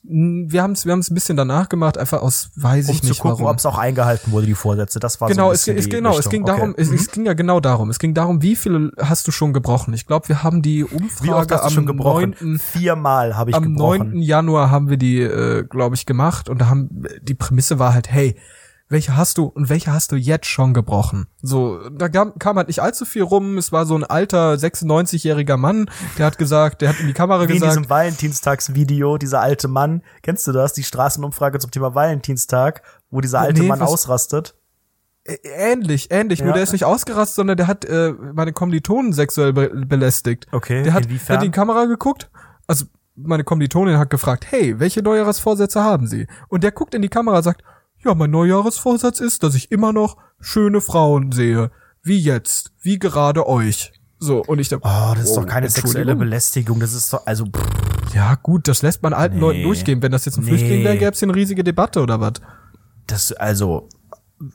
Wir haben es wir haben's ein bisschen danach gemacht, einfach aus weiß um ich zu nicht gucken, warum. ob es auch eingehalten wurde, die Vorsätze. Das war genau, so ein es, es genau, es Richtung. ging Okay. darum, es, Mhm. es ging ja genau darum. Es ging darum, wie viele hast du schon gebrochen? Ich glaube, wir haben die Wie oft Umfrage hast du am schon gebrochen? 9. Viermal habe ich am gebrochen. 9. Januar haben wir die, äh, glaube ich, gemacht und da haben die Prämisse war halt, hey, welche hast du und welche hast du jetzt schon gebrochen? So, da kam, kam halt nicht allzu viel rum. Es war so ein alter 96-jähriger Mann, der hat gesagt, der hat in die Kamera Wie in gesagt, diesem Valentinstagsvideo, dieser alte Mann. Kennst du das? Die Straßenumfrage zum Thema Valentinstag, wo dieser alte Nee, Mann ausrastet. Ähnlich, ähnlich, nur Ja. der ist nicht ausgerastet, sondern der hat äh, meine Kommilitonen sexuell be belästigt. Okay, Der hat, inwiefern? hat in die Kamera geguckt, also meine Kommilitonin hat gefragt, hey, welche Neujahresvorsätze haben Sie? Und der guckt in die Kamera und sagt, ja, mein Neujahresvorsatz ist, dass ich immer noch schöne Frauen sehe. Wie jetzt, wie gerade euch. So, und ich dachte, Oh, das ist doch keine sexuelle Belästigung. Das ist doch, also, pff, ja gut, das lässt man alten Nee. Leuten durchgehen. Wenn das jetzt ein Nee. Flüchtling wäre, gäbe es hier eine riesige Debatte oder was? das, also,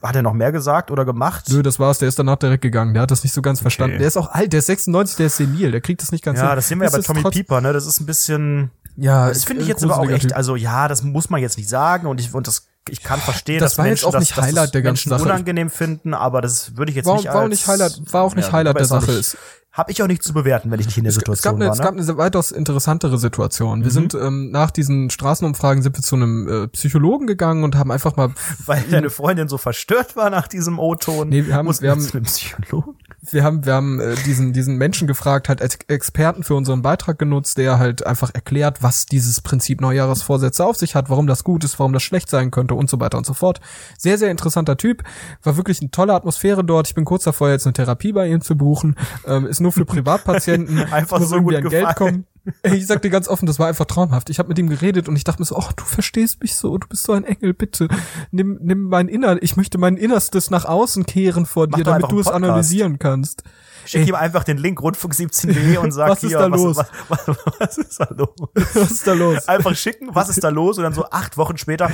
hat er noch mehr gesagt oder gemacht? Nö, das war's, der ist danach direkt gegangen. Der hat das nicht so ganz verstanden. Der ist auch alt, der ist 96, der ist senil, der kriegt das nicht ganz ja, hin. das sehen wir ja bei Tommy Pieper, ne? Das ist ein bisschen, Ja, das finde ich jetzt aber auch echt, also ja, das muss man jetzt nicht sagen und ich, und das, ich kann verstehen, Das dass war jetzt Menschen auch das, nicht dass Highlight das der ganzen Menschen Sache. unangenehm finden, aber das würde ich jetzt War- nicht war auch als, nicht Highlight- war auch nicht Highlight der Sache. Es- Habe ich auch nicht zu bewerten, wenn ich nicht in der Es, es, Situation gab eine, war, es ne? gab eine weitaus interessantere Situation. Wir sind ähm, nach diesen Straßenumfragen sind wir zu einem äh, Psychologen gegangen und haben einfach mal Weil deine Freundin so verstört war nach diesem O-Ton. Nee, wir haben- wir haben- zu einem Psychologen. Wir haben, wir haben äh, diesen, diesen Menschen gefragt, halt als Experten für unseren Beitrag genutzt, der halt einfach erklärt, was dieses Prinzip Neujahresvorsätze auf sich hat, warum das gut ist, warum das schlecht sein könnte und so weiter und so fort. Sehr, sehr interessanter Typ. War wirklich eine tolle Atmosphäre dort. Ich bin kurz davor, jetzt eine Therapie bei ihm zu buchen. Ähm, ist nur für Privatpatienten. Einfach so gut an Geld gefallen. kommen. Ich sag dir ganz offen, das war einfach traumhaft. Ich habe mit ihm geredet und ich dachte mir so, oh, du verstehst mich so, du bist so ein Engel, bitte. Nimm, nimm mein Inner, ich möchte mein Innerstes nach außen kehren vor Mach dir, damit du es analysieren kannst. Schick ihm einfach den Link rundfunk17.de und sag Was ist hier, da was, los? Was, was, was ist da los? Was ist da los? Einfach schicken, was ist da los? Und dann so acht Wochen später,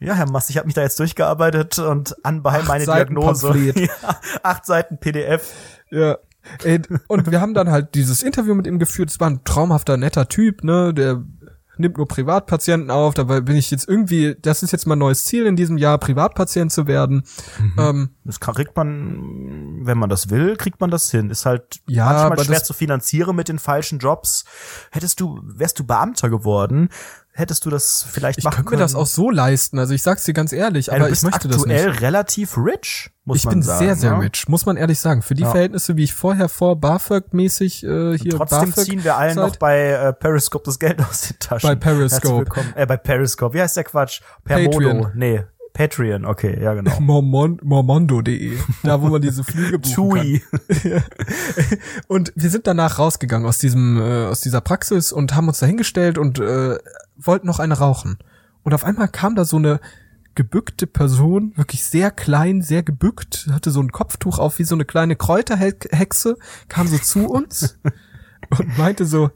ja, Herr Mast, ich habe mich da jetzt durchgearbeitet und anbei meine Seiten Diagnose. Ja, acht Seiten PDF. Ja. Ey, und wir haben dann halt dieses Interview mit ihm geführt. Es war ein traumhafter, netter Typ, ne? Der nimmt nur Privatpatienten auf. Dabei bin ich jetzt irgendwie, das ist jetzt mein neues Ziel in diesem Jahr, Privatpatient zu werden. Ähm, Das kriegt man, wenn man das will, kriegt man das hin. Ist halt Ja, manchmal schwer zu finanzieren mit den falschen Jobs. Hättest du, wärst du Beamter geworden, hättest du das vielleicht ich machen könnte mir das können. auch so leisten. Also ich sag's dir ganz ehrlich, Ey, aber ich möchte das aktuell nicht. relativ rich, muss Ich man bin sagen. sehr, sehr ne? rich, muss man ehrlich sagen. Für die Ja. Verhältnisse, wie ich vorher vor BAföG-mäßig äh, hier Trotzdem BAföG ziehen wir allen Zeit- noch bei äh, Periscope das Geld aus den Taschen. Bei Periscope. Äh, bei Periscope. Wie heißt der Quatsch? Per Patreon. Modo. Nee, Patreon. Okay, ja genau. Mormon, mormondo.de, da wo man diese Flüge buchen kann. Tui. Und wir sind danach rausgegangen aus diesem äh, aus dieser Praxis und haben uns da hingestellt und äh, wollten noch eine rauchen. Und auf einmal kam da so eine gebückte Person, wirklich sehr klein, sehr gebückt, hatte so ein Kopftuch auf wie so eine kleine Kräuterhexe, kam so zu uns und meinte so,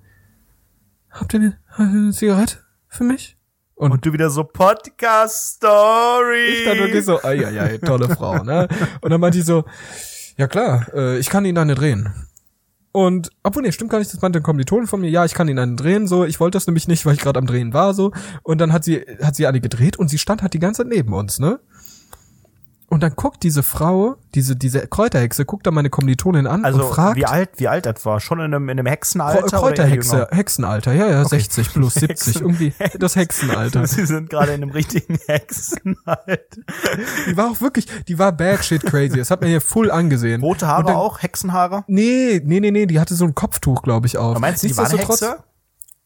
habt ihr eine, eine Zigarette für mich? Und, Und du wieder so Podcast Story. ich dann wirklich so, ai, ai, ai, tolle Frau, ne? Und dann meinte die so, ja klar, äh, ich kann Ihnen eine drehen. Und, obwohl, nee, stimmt gar nicht, das meinte ein Kommilitonen von mir, ja, ich kann Ihnen einen drehen, so, ich wollte das nämlich nicht, weil ich gerade am Drehen war, so. Und dann hat sie, hat sie eine gedreht und sie stand halt die ganze Zeit neben uns, ne? Und dann guckt diese Frau, diese, diese Kräuterhexe, guckt dann meine Kommilitonin an Also und fragt, wie alt, wie alt etwa? Schon in einem, in einem Hexenalter? oder Kräuterhexe, jünger? Hexenalter, ja, ja, 60 plus 70, Hexen- irgendwie das Hexenalter. Sie sind gerade in einem richtigen Hexenalter. Die war auch wirklich, die war bad shit crazy. Das hat man hier full angesehen. Rote Haare dann, auch? Hexenhaare? Nee, nee, nee, nee, die hatte so ein Kopftuch, glaube ich, auf. Aber meinst du, die war eine Nichtsdestotrotz- Hexe?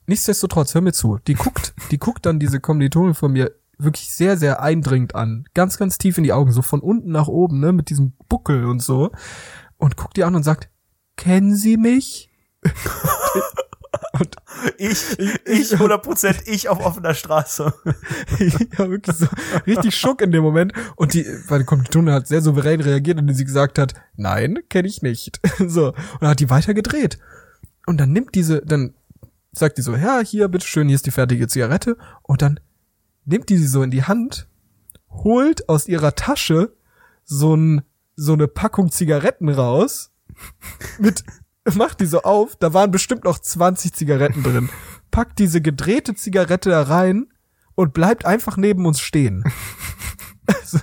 Nichtsdestotrotz, hör mir zu. Die guckt, die guckt dann diese Kommilitonin von mir wirklich sehr, sehr eindringend an. Ganz, ganz tief in die Augen, so von unten nach oben, ne, mit diesem Buckel und so. Und guckt die an und sagt, kennen Sie mich? und Ich, ich, 100% ich auf offener Straße. ja, wirklich so richtig Schock in dem Moment. Und die, meine Kommilitonin hat sehr souverän reagiert, indem sie gesagt hat, nein, kenne ich nicht. So. Und dann hat die weiter gedreht. Und dann nimmt diese, dann sagt die so, ja, hier, bitteschön, hier ist die fertige Zigarette. Und dann nimmt die sie so in die Hand, holt aus ihrer Tasche so ein, so eine Packung Zigaretten raus, mit, macht die so auf, da waren bestimmt noch 20 Zigaretten drin, packt diese gedrehte Zigarette da rein und bleibt einfach neben uns stehen. Also,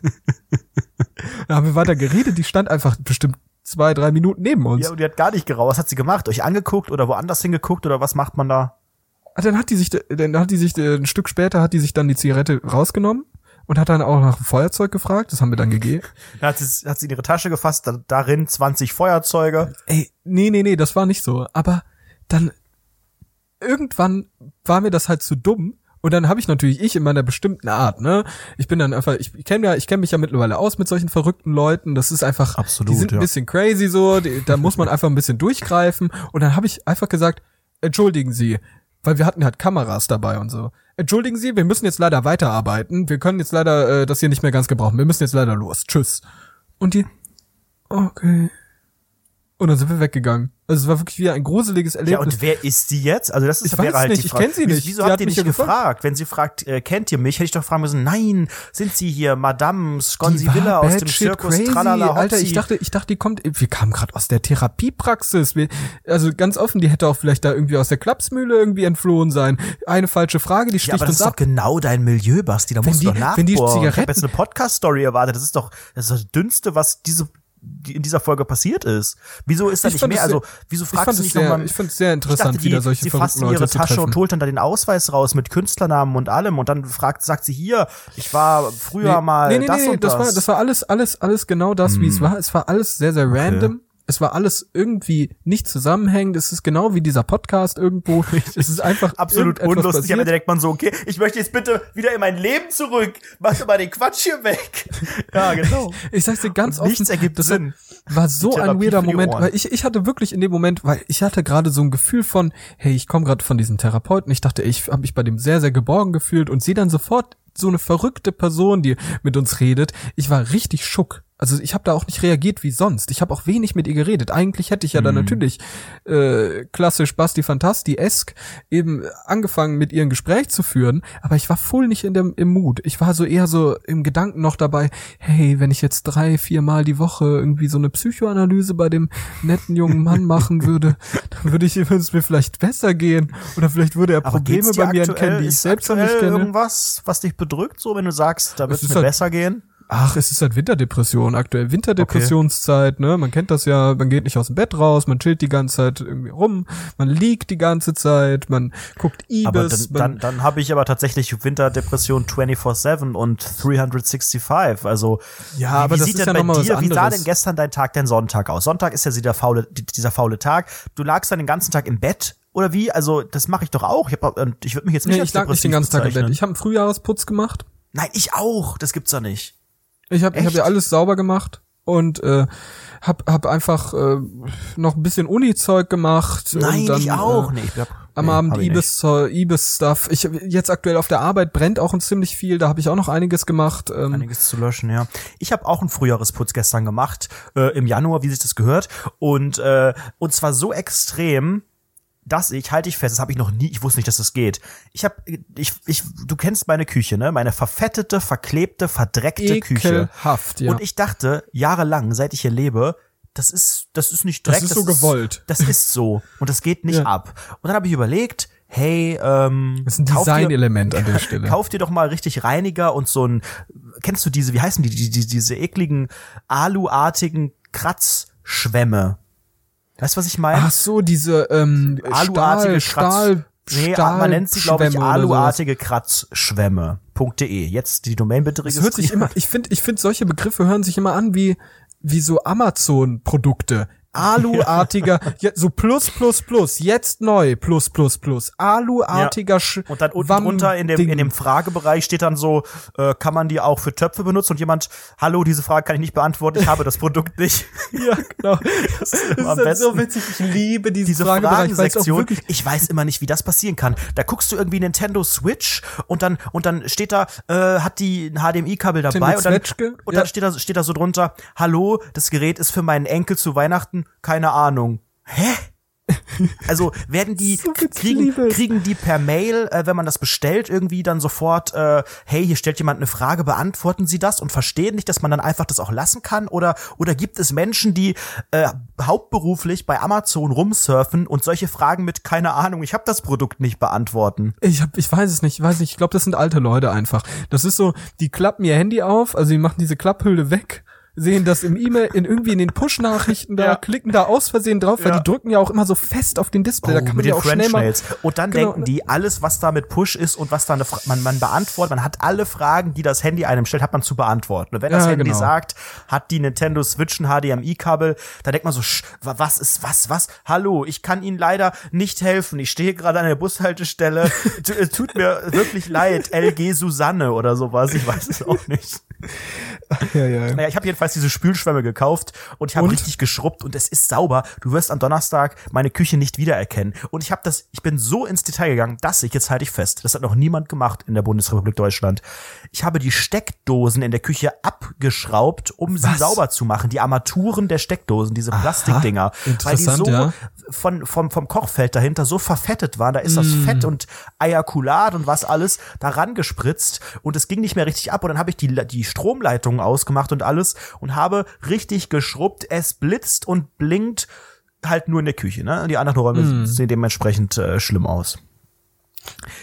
da haben wir weiter geredet, die stand einfach bestimmt zwei, drei Minuten neben uns. Ja, und die hat gar nicht geraucht. Was hat sie gemacht? Euch angeguckt oder woanders hingeguckt oder was macht man da? Ah, Dann hat die sich, dann hat die sich, äh, ein Stück später hat die sich dann die Zigarette rausgenommen und hat dann auch nach dem Feuerzeug gefragt. Das haben wir dann gegeben. Dann hat sie, hat sie in ihre Tasche gefasst, da, darin 20 Feuerzeuge. Ey, nee, nee, nee, das war nicht so. Aber dann irgendwann war mir das halt zu dumm. Und dann habe ich natürlich ich in meiner bestimmten Art, ne? Ich bin dann einfach, ich kenne ja, ich kenne mich ja mittlerweile aus mit solchen verrückten Leuten. Das ist einfach, Absolut, die sind ja. ein bisschen crazy so. Die, da muss man einfach ein bisschen durchgreifen. Und dann habe ich einfach gesagt, entschuldigen Sie, weil wir hatten halt Kameras dabei und so. Entschuldigen Sie, wir müssen jetzt leider weiterarbeiten. Wir können jetzt leider äh, das hier nicht mehr ganz gebrauchen. Wir müssen jetzt leider los. Tschüss. Und die, okay. Und dann sind wir weggegangen. Also es war wirklich wieder ein gruseliges Ja, Erlebnis. und wer ist die jetzt? Also das ist, Ich wäre weiß halt nicht, die ich Frage. kenn sie Wieso- nicht. Wieso Sie habt ihr mich nicht ja gefragt. gefragt? Wenn sie fragt, äh, kennt ihr mich, hätte ich doch fragen müssen, nein, sind sie hier Madame Die Sconsi-Villa war aus dem Zirkus crazy. Tralala Alter, Hopsi? ich dachte, ich dachte, die kommt, wir kamen gerade aus der Therapiepraxis. Wir, also ganz offen, die hätte auch vielleicht da irgendwie aus der Klapsmühle irgendwie entflohen sein. Eine falsche Frage, die ja, sticht aber das uns ist ab. doch genau dein Milieu, Basti. Da musst die- du doch wenn die nachbohren. Ich habe Zigaretten- jetzt eine Podcast-Story erwartet. Das ist doch das, ist das Dünnste, was diese die in dieser Folge passiert ist. Wieso ist da Ich nicht mehr? Also, wieso ich fragst du nicht nochmal? ich finde es sehr interessant, dachte, wieder die, solche sie fasst in ihre Leute zu Tasche und holt dann da den Ausweis raus mit Künstlernamen und allem und dann fragt, sagt sie hier, ich war früher mal nee, nee, das nee, und das das. Hm. war, das war alles, alles, alles genau das, wie es war. Es war alles sehr, sehr random. Es war alles irgendwie nicht zusammenhängend. Es ist genau wie dieser Podcast irgendwo. Es ist einfach Absolut unlustig, aber passiert. direkt man so, okay, ich möchte jetzt bitte wieder in mein Leben zurück. Mach doch mal den Quatsch hier weg. Ja, genau. Ich sag's dir ganz offen. nichts ergibt das Sinn. War so ein weirder Moment, weil ich, ich hatte wirklich in dem Moment, weil ich hatte gerade so ein Gefühl von, hey, ich komme gerade von diesem Therapeuten. Ich dachte, ich habe mich bei dem sehr, sehr geborgen gefühlt und sehe dann sofort so eine verrückte Person, die mit uns redet. Ich war richtig schock. Also ich habe da auch nicht reagiert wie sonst. Ich habe auch wenig mit ihr geredet. Eigentlich hätte ich ja dann Mhm. natürlich äh, klassisch Basti Fantasti-esk eben angefangen mit ihr ein Gespräch zu führen, aber ich war voll nicht in dem im Mut. Ich war so eher so im Gedanken noch dabei, hey, wenn ich jetzt drei, vier Mal die Woche irgendwie so eine Psychoanalyse bei dem netten jungen Mann machen würde, dann würde ich es mir vielleicht besser gehen oder vielleicht würde er Probleme bei mir erkennen, die ich ist selbst noch nicht kenne. irgendwas, was dich bedrückt, so wenn du sagst, da wird Es mir halt- besser gehen? Ach, es ist halt Winterdepression aktuell. Winterdepressionszeit, ne? Man kennt das ja, man geht nicht aus dem Bett raus, man chillt die ganze Zeit irgendwie rum, man liegt die ganze Zeit, man guckt Ibis. Aber dann, dann, dann habe ich aber tatsächlich Winterdepression 24-7 und 365. Also, Ja, wie, aber wie das sieht denn ja bei dir, wie sah denn gestern dein Tag, dein Sonntag aus? Sonntag ist ja dieser faule, die- dieser faule Tag. Du lagst dann den ganzen Tag im Bett oder wie? Also, das mache ich doch auch. Ich, hab, ich würde mich jetzt nicht nee, ich lag nicht den ganzen Tag im Bett. bezeichnen. Ich habe einen Frühjahresputz gemacht. Nein, ich auch. Das gibt's doch nicht. Ich habe ich hab ja alles sauber gemacht und äh, hab, hab einfach äh, noch ein bisschen Uni-Zeug gemacht. Nein, dann, ich auch. Äh, nee, ich hab, am nee, Abend nicht. Ibis. Ich jetzt aktuell auf der Arbeit brennt auch ein ziemlich viel. Da habe ich auch noch einiges gemacht. Ähm, Einiges zu löschen, ja. Ich habe auch einen Frühjahresputz gestern gemacht, äh, im Januar, wie sich das gehört. Und, äh, und zwar so extrem, dass ich, halte ich fest, das habe ich noch nie, ich wusste nicht, dass das geht. Ich habe, ich, ich, du kennst meine Küche, ne? Meine verfettete, verklebte, verdreckte Küche. ekelhaft, ja. Und ich dachte, jahrelang, seit ich hier lebe, das ist, das ist nicht Das Dreck. ist so gewollt. Das ist so. Und das geht nicht Ja. ab. Und dann habe ich überlegt, hey, ähm, das ist ein Designelement an der Stelle. Kauf dir doch mal richtig Reiniger und so ein, kennst du diese, wie heißen die, die, die diese ekligen aluartigen Kratzschwämme? Weißt du, was ich meine? Ach so, diese ähm, aluartige Stahl, Kratz. Stahl, Nee, man nennt sie, glaube ich, aluartige Kratzschwämme.de. Jetzt die Domain bitte Das hört sich registrieren. immer, ich finde, ich finde solche Begriffe hören sich immer an wie, wie so Amazon-Produkte. Aluartiger, ja, so plus, plus, plus, jetzt neu, plus, plus, plus, aluartiger Sch Und dann unten drunter in dem, in dem Fragebereich steht dann so, äh, kann man die auch für Töpfe benutzen? Und jemand, hallo, diese Frage kann ich nicht beantworten, ich habe das Produkt nicht. Ja, genau. Das, ist ist am halt so besten. witzig. Ich liebe diesen diese wirklich ich weiß immer nicht, wie das passieren kann. Da guckst du irgendwie Nintendo Switch und dann und dann steht da, äh, hat die ein HDMI-Kabel dabei Nintendo und dann, und Ja. dann steht da steht da so drunter, hallo, das Gerät ist für meinen Enkel zu Weihnachten, keine Ahnung. Hä? Also werden die So kriegen kriegen die per Mail, äh, wenn man das bestellt, irgendwie dann sofort, äh, hey, hier stellt jemand eine Frage, beantworten Sie das und verstehen nicht, dass man dann einfach das auch lassen kann? Oder oder gibt es Menschen, die äh, hauptberuflich bei Amazon rumsurfen und solche Fragen mit keine Ahnung, ich habe das Produkt nicht beantworten? Ich hab, ich weiß es nicht, ich weiß nicht, ich glaube, das sind alte Leute einfach. Das ist so, die klappen ihr Handy auf, also die machen diese Klapphülle weg, sehen das im E-Mail, in irgendwie in den Push-Nachrichten da, Ja. klicken da aus Versehen drauf, weil Ja. die drücken ja auch immer so fest auf den Display. da Oh, kann man mit ja den auch schnell mal. French. Und dann Genau. denken die, alles, was da mit Push ist und was da eine man, man beantwortet, man hat alle Fragen, die das Handy einem stellt, hat man zu beantworten. Und wenn das Ja, Handy genau. sagt, hat die Nintendo Switch ein HDMI-Kabel, da denkt man so, was ist, was, was? Hallo, ich kann Ihnen leider nicht helfen. Ich stehe gerade an der Bushaltestelle. Tut mir wirklich leid. LG Susanne oder sowas. Ich weiß es auch nicht. Ja, ja. Naja, ich habe jedenfalls diese Spülschwämme gekauft und ich habe richtig geschrubbt und es ist sauber. Du wirst am Donnerstag meine Küche nicht wiedererkennen. Und ich habe das, ich bin so ins Detail gegangen, dass ich, jetzt halte ich fest, das hat noch niemand gemacht in der Bundesrepublik Deutschland. Ich habe die Steckdosen in der Küche abgeschraubt, um sie Was? sauber zu machen. Die Armaturen der Steckdosen, diese Plastikdinger. Weil die interessant, so ja. Von, vom, vom Kochfeld dahinter so verfettet waren. Da ist das Mm. Fett und Ejakulat und was alles daran gespritzt und es ging nicht mehr richtig ab. Und dann habe ich die, die Stromleitungen ausgemacht und alles und habe richtig geschrubbt. Es blitzt und blinkt halt nur in der Küche. Ne? Die anderen Räume Mm. sehen dementsprechend äh, schlimm aus.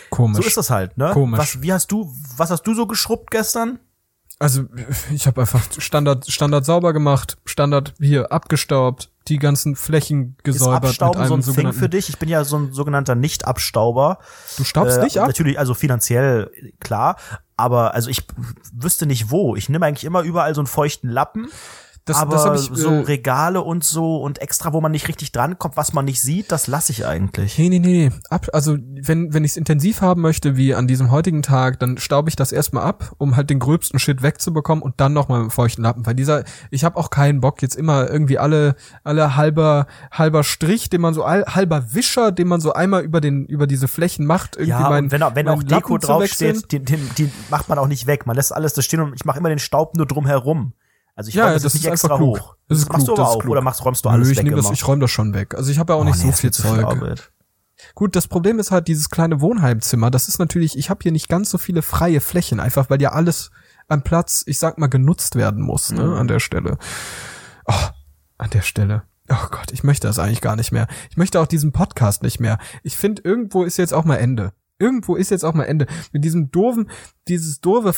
Komisch. So ist das halt. Ne? Komisch. Was, wie hast du, was hast du so geschrubbt gestern? Also ich habe einfach Standard Standard sauber gemacht, Standard hier abgestaubt, die ganzen Flächen Ist gesäubert mit Abstauben einem so ein Thing für dich? Ich bin ja so ein sogenannter Nicht-Abstauber. Du staubst Äh, nicht ab? Natürlich, also finanziell klar, aber also ich wüsste nicht wo. Ich nehme eigentlich immer überall so einen feuchten Lappen. Das, aber das habe ich so äh, Regale und so und extra, wo man nicht richtig drankommt, was man nicht sieht, das lasse ich eigentlich. Nee, nee, nee. Ab, also wenn, wenn ich es intensiv haben möchte, wie an diesem heutigen Tag, dann staube ich das erstmal ab, um halt den gröbsten Shit wegzubekommen und dann nochmal mit dem feuchten Lappen. Weil dieser, ich habe auch keinen Bock, jetzt immer irgendwie alle, alle halber, halber Strich, den man so, all, halber Wischer, den man so einmal über den, über diese Flächen macht, irgendwie Ja, mein, und wenn, auch- wenn auch meinen Deko Lappen draufsteht, den, den, die macht man auch nicht weg. Man lässt alles da stehen und ich mache immer den Staub nur drum herum. Also ich Ja, räume das, das nicht extra einfach klug. hoch. Das ist machst klug, du das aber ist auch. klug. Oder machst, räumst du Nö, alles ich weg nehme das, ich räume das schon weg. Also ich habe ja auch nicht Oh, so nee, viel zu viel Zeug. Arbeit. Gut, das Problem ist halt dieses kleine Wohnheimzimmer. Das ist natürlich, ich habe hier nicht ganz so viele freie Flächen, einfach weil ja alles am Platz, ich sag mal, genutzt werden muss, ne, Mhm. an der Stelle. Oh, an der Stelle. Oh Gott, ich möchte das eigentlich gar nicht mehr. Ich möchte auch diesen Podcast nicht mehr. Ich finde, irgendwo ist jetzt auch mal Ende. Irgendwo ist jetzt auch mal Ende. Mit diesem doofen, dieses doofe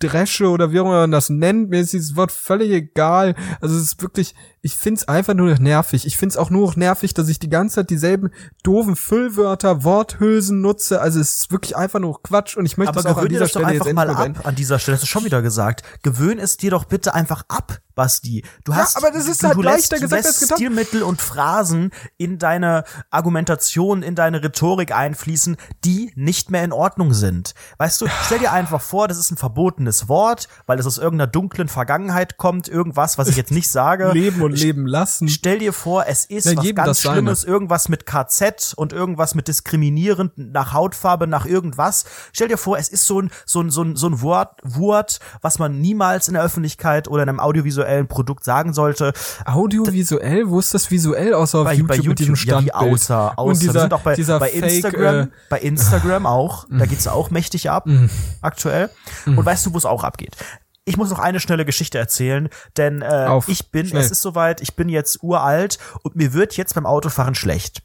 Phrasengedresche oder wie auch immer man das nennt, mir ist dieses Wort völlig egal. Also es ist wirklich, ich find's einfach nur noch nervig. Ich find's auch nur noch nervig, dass ich die ganze Zeit dieselben doofen Füllwörter, Worthülsen nutze. Also es ist wirklich einfach nur Quatsch und ich möchte Aber das auch an dieser das doch Stelle jetzt einfach mal ab an dieser Stelle. Hast du schon wieder gesagt. Gewöhn es dir doch bitte einfach ab, Basti. Du Ja, hast, aber das ist du, halt du leichter lässt, gesagt du als lässt. Stilmittel und Phrasen in deine Argumentation, in deine Rhetorik einfließen, die nicht mehr in Ordnung sind. Weißt du, stell dir einfach vor, das ist ein verbotenes Wort, weil es aus irgendeiner dunklen Vergangenheit kommt, irgendwas, was ich jetzt nicht sage. Leben und leben lassen. Stell dir vor, es ist Ja, was ganz das Seine. Schlimmes, irgendwas mit KZ und irgendwas mit diskriminierend nach Hautfarbe, nach irgendwas. Stell dir vor, es ist so ein, so ein, so ein, so ein Wort, Wort, was man niemals in der Öffentlichkeit oder in einem audiovisuellen Produkt sagen sollte. Audiovisuell? Wo ist das visuell außer auf Bei, YouTube, bei mit diesem YouTube, ja, Standbild? außer, außer. Und dieser, bei, dieser bei Fake, Instagram, äh, bei Instagram auch. Da geht's auch mächtig ab, Mhm. aktuell. Und weißt du, wo es auch abgeht? Ich muss noch eine schnelle Geschichte erzählen, denn äh, Auf. ich bin, Schnell. es ist soweit, ich bin jetzt uralt und mir wird jetzt beim Autofahren schlecht.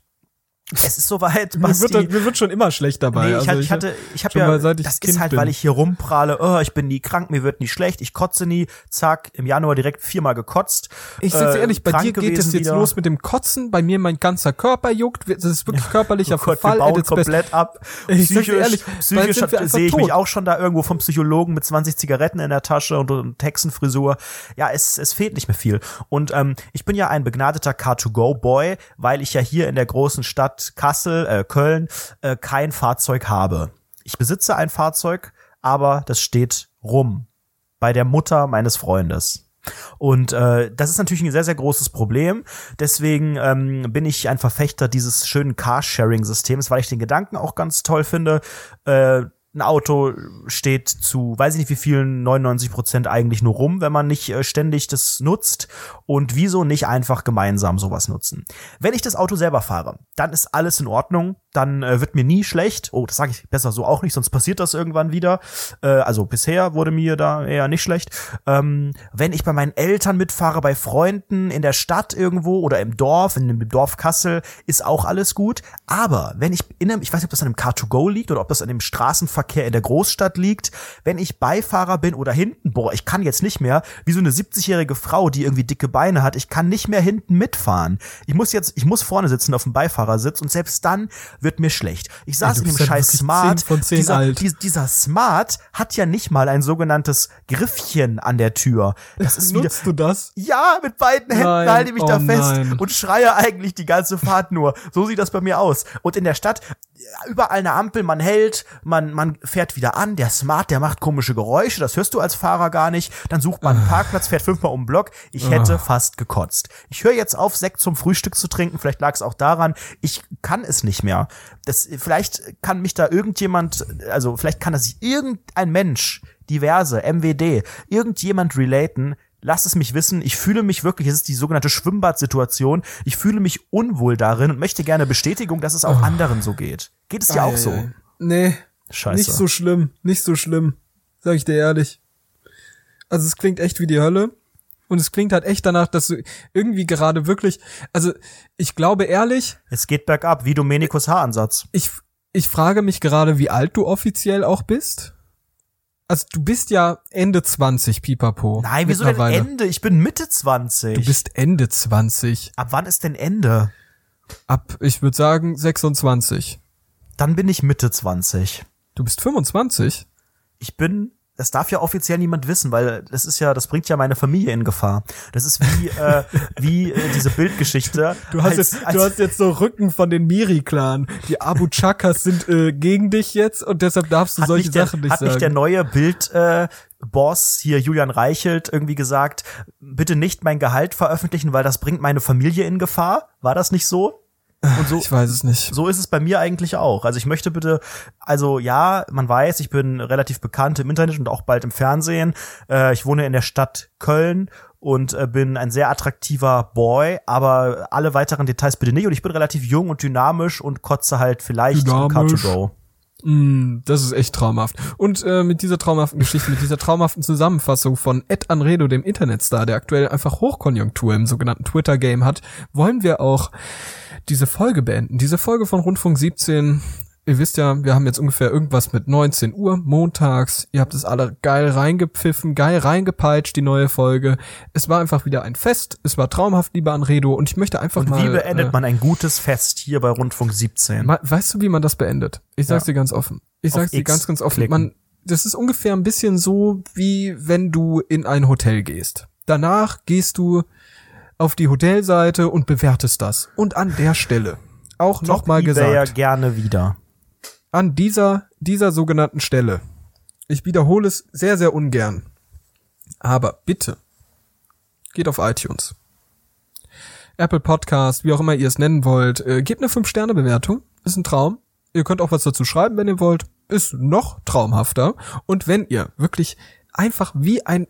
Es ist soweit, mir, Basti. wird, mir wird schon immer schlecht dabei. Nee, ich, also hatte, ich hatte, ich habe ja, mal ich das Kind ist halt, bin. weil ich hier rumprahle, oh, ich bin nie krank, mir wird nie schlecht, ich kotze nie, zack, im Januar direkt viermal gekotzt. Ich Äh, ehrlich, bei dir geht es jetzt wieder. los mit dem Kotzen, bei mir mein ganzer Körper juckt, das ist wirklich körperlicher Oh Gott, Verfall. wir bauen komplett ab. Ich Psychisch, ehrlich, psychisch sehe ich mich tot. auch schon da irgendwo vom Psychologen mit 20 Zigaretten in der Tasche und, und Hexenfrisur. Ja, es, es fehlt nicht mehr viel. Und ähm, ich bin ja ein begnadeter Car-to-Go-Boy, weil ich ja hier in der großen Stadt Kassel, äh, Köln, äh, kein Fahrzeug habe. Ich besitze ein Fahrzeug, aber das steht rum bei der Mutter meines Freundes. Und äh, das ist natürlich ein sehr, sehr großes Problem. Deswegen ähm, bin ich ein Verfechter dieses schönen Carsharing-Systems, weil ich den Gedanken auch ganz toll finde. Äh, ein Auto steht zu, weiß ich nicht wie vielen, 99 Prozent eigentlich nur rum, wenn man nicht äh, ständig das nutzt. Und wieso nicht einfach gemeinsam sowas nutzen? Wenn ich das Auto selber fahre, dann ist alles in Ordnung. Dann äh, wird mir nie schlecht. Oh, das sage ich besser so auch nicht, sonst passiert das irgendwann wieder. Äh, also bisher wurde mir da eher nicht schlecht. Ähm, wenn ich bei meinen Eltern mitfahre, bei Freunden in der Stadt irgendwo oder im Dorf, in dem Dorf Kassel, ist auch alles gut. Aber wenn ich in einem, ich weiß nicht, ob das an einem Car2Go liegt oder ob das an dem Straßenverkehr Verkehr in der Großstadt liegt. Wenn ich Beifahrer bin oder hinten, boah, ich kann jetzt nicht mehr, wie so eine 70-jährige Frau, die irgendwie dicke Beine hat, ich kann nicht mehr hinten mitfahren. Ich muss jetzt, ich muss vorne sitzen auf dem Beifahrersitz und selbst dann wird mir schlecht. Ich saß du in dem ja scheiß Smart. 10 von 10 dieser, alt. die- dieser Smart hat ja nicht mal ein sogenanntes Griffchen an der Tür. Das ist wieder, Nutzt du das? ja, mit beiden Händen Nein, halte ich mich oh da fest nein. und schreie eigentlich die ganze Fahrt nur. So sieht das bei mir aus. Und in der Stadt, ja, überall eine Ampel, man hält, man, man fährt wieder an, der Smart, der macht komische Geräusche, das hörst du als Fahrer gar nicht. Dann sucht man einen Parkplatz, fährt fünfmal um den Block. Ich hätte fast gekotzt. Ich höre jetzt auf, Sekt zum Frühstück zu trinken, vielleicht lag es auch daran, ich kann es nicht mehr. Das, vielleicht kann mich da irgendjemand, also vielleicht kann das irgendein Mensch, diverse, MWD, irgendjemand relaten, Lasst es mich wissen. Ich fühle mich wirklich, es ist die sogenannte Schwimmbad-Situation. Ich fühle mich unwohl darin und möchte gerne Bestätigung, dass es auch anderen so geht. Geht es dir auch so? Nee, Scheiße. nicht so schlimm, nicht so schlimm, sag ich dir ehrlich. Also es klingt echt wie die Hölle und es klingt halt echt danach, dass du irgendwie gerade wirklich, also ich glaube ehrlich, Es geht bergab, wie Domenicus Haaransatz. ich ich frage mich gerade, wie alt du offiziell auch bist. Also du bist ja Ende 20, Pipapo. Nein, wieso denn. Ende? Ich bin Mitte 20. Du bist Ende 20. Ab wann ist denn Ende? Ab, ich würde sagen, 26. Dann bin ich Mitte 20. Du bist 25? Ich bin, das darf ja offiziell niemand wissen, weil das ist ja, das bringt ja meine Familie in Gefahr. Das ist wie, äh, wie äh, diese Bildgeschichte. Du hast, als, jetzt, als, du hast jetzt so Rücken von den Miri-Clan. Die Abu Chakas sind äh, gegen dich jetzt und deshalb darfst du hat solche der, Sachen nicht hat sagen. nicht der neue Bild äh, Boss hier Julian Reichelt irgendwie gesagt, bitte nicht mein Gehalt veröffentlichen, weil das bringt meine Familie in Gefahr? War das nicht so? Und so ich weiß es nicht. so ist es bei mir eigentlich auch. Also ich möchte bitte, also ja, man weiß, ich bin relativ bekannt im Internet und auch bald im Fernsehen. Äh, ich wohne in der Stadt Köln und äh, bin ein sehr attraktiver Boy, aber alle weiteren Details bitte nicht. Und ich bin relativ jung und dynamisch und kotze halt vielleicht im Dynamisch. Car2Go. Mm, das ist echt traumhaft. Und äh, mit dieser traumhaften Geschichte, mit dieser traumhaften Zusammenfassung von Ed Anredo, dem Internetstar, der aktuell einfach Hochkonjunktur im sogenannten Twitter-Game hat, wollen wir auch diese Folge beenden. Diese Folge von Rundfunk 17. Ihr wisst ja, wir haben jetzt ungefähr irgendwas mit 19 Uhr montags. Ihr habt es alle geil reingepfiffen, geil reingepeitscht, die neue Folge. Es war einfach wieder ein Fest. Es war traumhaft, lieber Anredo. Und ich möchte einfach Und mal. wie beendet äh, man ein gutes Fest hier bei Rundfunk 17? Ma- Weißt du, wie man das beendet? Ich sag's Ja. dir ganz offen. Ich Auf sag's dir X ganz, ganz offen. klicken. Man, das ist ungefähr ein bisschen so, wie wenn du in ein Hotel gehst. Danach gehst du auf die Hotelseite und bewertest das. Und an der Stelle auch nochmal gesagt, gerne wieder. An dieser, dieser sogenannten Stelle. Ich wiederhole es sehr, sehr ungern. Aber bitte, geht auf iTunes. Apple Podcast, wie auch immer ihr es nennen wollt, äh, gebt eine 5-Sterne-Bewertung. Ist ein Traum. Ihr könnt auch was dazu schreiben, wenn ihr wollt. Ist noch traumhafter. Und wenn ihr wirklich einfach wie ein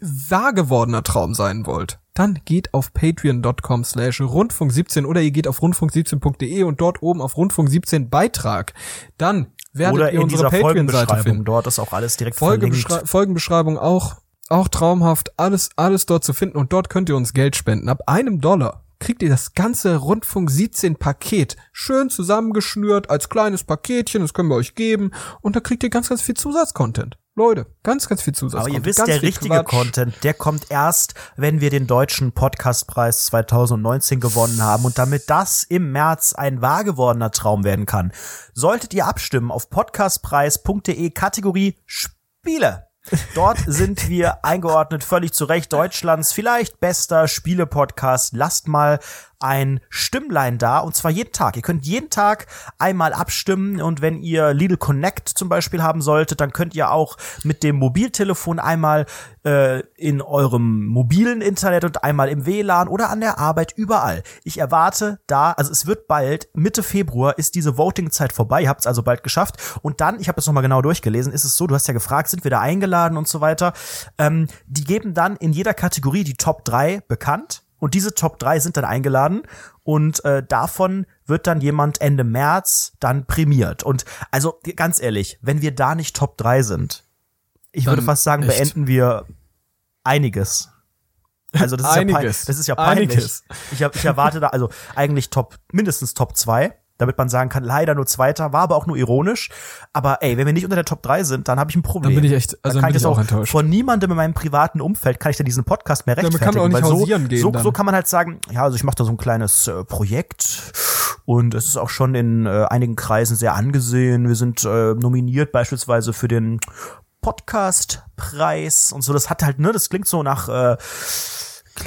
wahr gewordener Traum sein wollt, dann geht auf patreon.com slash rundfunk 17 oder ihr geht auf rundfunk17.de und dort oben auf rundfunk 17 Beitrag. Dann werdet Oder ihr in unsere Patreon-Seite finden. Dort ist auch alles direkt verlinkt. Folgebeschrei Folgenbeschreibung auch, auch traumhaft, alles, alles dort zu finden und dort könnt ihr uns Geld spenden. Ab einem Dollar kriegt ihr das ganze Rundfunk 17 Paket schön zusammengeschnürt als kleines Paketchen, das können wir euch geben und da kriegt ihr ganz, ganz viel Zusatzcontent. Leute, ganz, ganz viel Aber Zusatzcontent. ihr wisst, ganz der richtige Quatsch. Content, der kommt erst, wenn wir den deutschen Podcastpreis 2019 gewonnen haben und damit das im März ein wahr gewordener Traum werden kann, solltet ihr abstimmen auf podcastpreis.de Kategorie Spiele. Dort sind wir eingeordnet, völlig zu Recht, Deutschlands vielleicht bester Spiele-Podcast. Lasst mal ein Stimmlein da und zwar jeden Tag. Ihr könnt jeden Tag einmal abstimmen und wenn ihr Lidl Connect zum Beispiel haben solltet, dann könnt ihr auch mit dem Mobiltelefon einmal äh, in eurem mobilen Internet und einmal im WLAN oder an der Arbeit überall. Ich erwarte da, also es wird bald, Mitte Februar ist diese Voting-Zeit vorbei, ihr habt es also bald geschafft und dann, ich habe das nochmal genau durchgelesen, ist es so, du hast ja gefragt, sind wir da eingeladen und so weiter, ähm, die geben dann in jeder Kategorie die Top 3 bekannt und diese Top 3 sind dann eingeladen und äh, davon wird dann jemand Ende März dann prämiert. Und also ganz ehrlich, wenn wir da nicht Top 3 sind, ich Dann würde fast sagen, echt. beenden wir einiges. Also das ist ja, pein Einiges. das ist ja peinlich. Einiges. Ich, ich erwarte da also eigentlich Top mindestens Top 2 damit man sagen kann, leider nur Zweiter, war aber auch nur ironisch. Aber ey, wenn wir nicht unter der Top 3 sind, dann habe ich ein Problem. Dann bin ich echt- also dann dann kann bin ich auch enttäuscht. von niemandem in meinem privaten Umfeld kann ich dann diesen Podcast mehr man rechtfertigen. kann auch nicht weil so, gehen so, dann. so kann man halt sagen, ja, also ich mache da so ein kleines äh, Projekt und es ist auch schon in äh, einigen Kreisen sehr angesehen. Wir sind äh, nominiert beispielsweise für den Podcastpreis und so. Das hat halt, ne, das klingt so nach äh,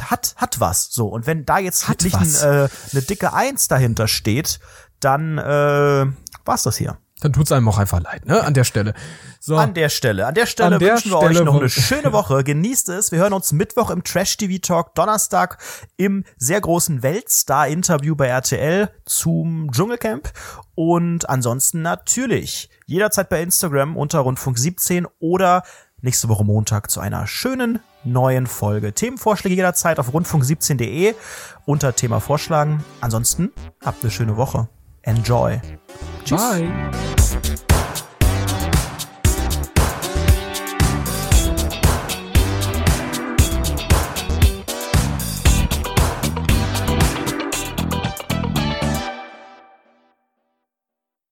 hat hat was so und wenn da jetzt Hat nicht ein, äh, eine dicke Eins dahinter steht, dann äh, war's das hier. Dann tut's einem auch einfach leid, ne? An der Stelle. So. An der Stelle. An der Stelle An der wünschen wir Stelle euch noch eine schöne Woche. Genießt es. Wir hören uns Mittwoch im Trash TV Talk, Donnerstag im sehr großen Weltstar-Interview bei RTL zum Dschungelcamp. Und ansonsten natürlich jederzeit bei Instagram unter Rundfunk 17 oder nächste Woche Montag zu einer schönen neuen Folge. Themenvorschläge jederzeit auf rundfunk17.de unter Thema vorschlagen. Ansonsten habt eine schöne Woche. Enjoy. Tschüss. Bye.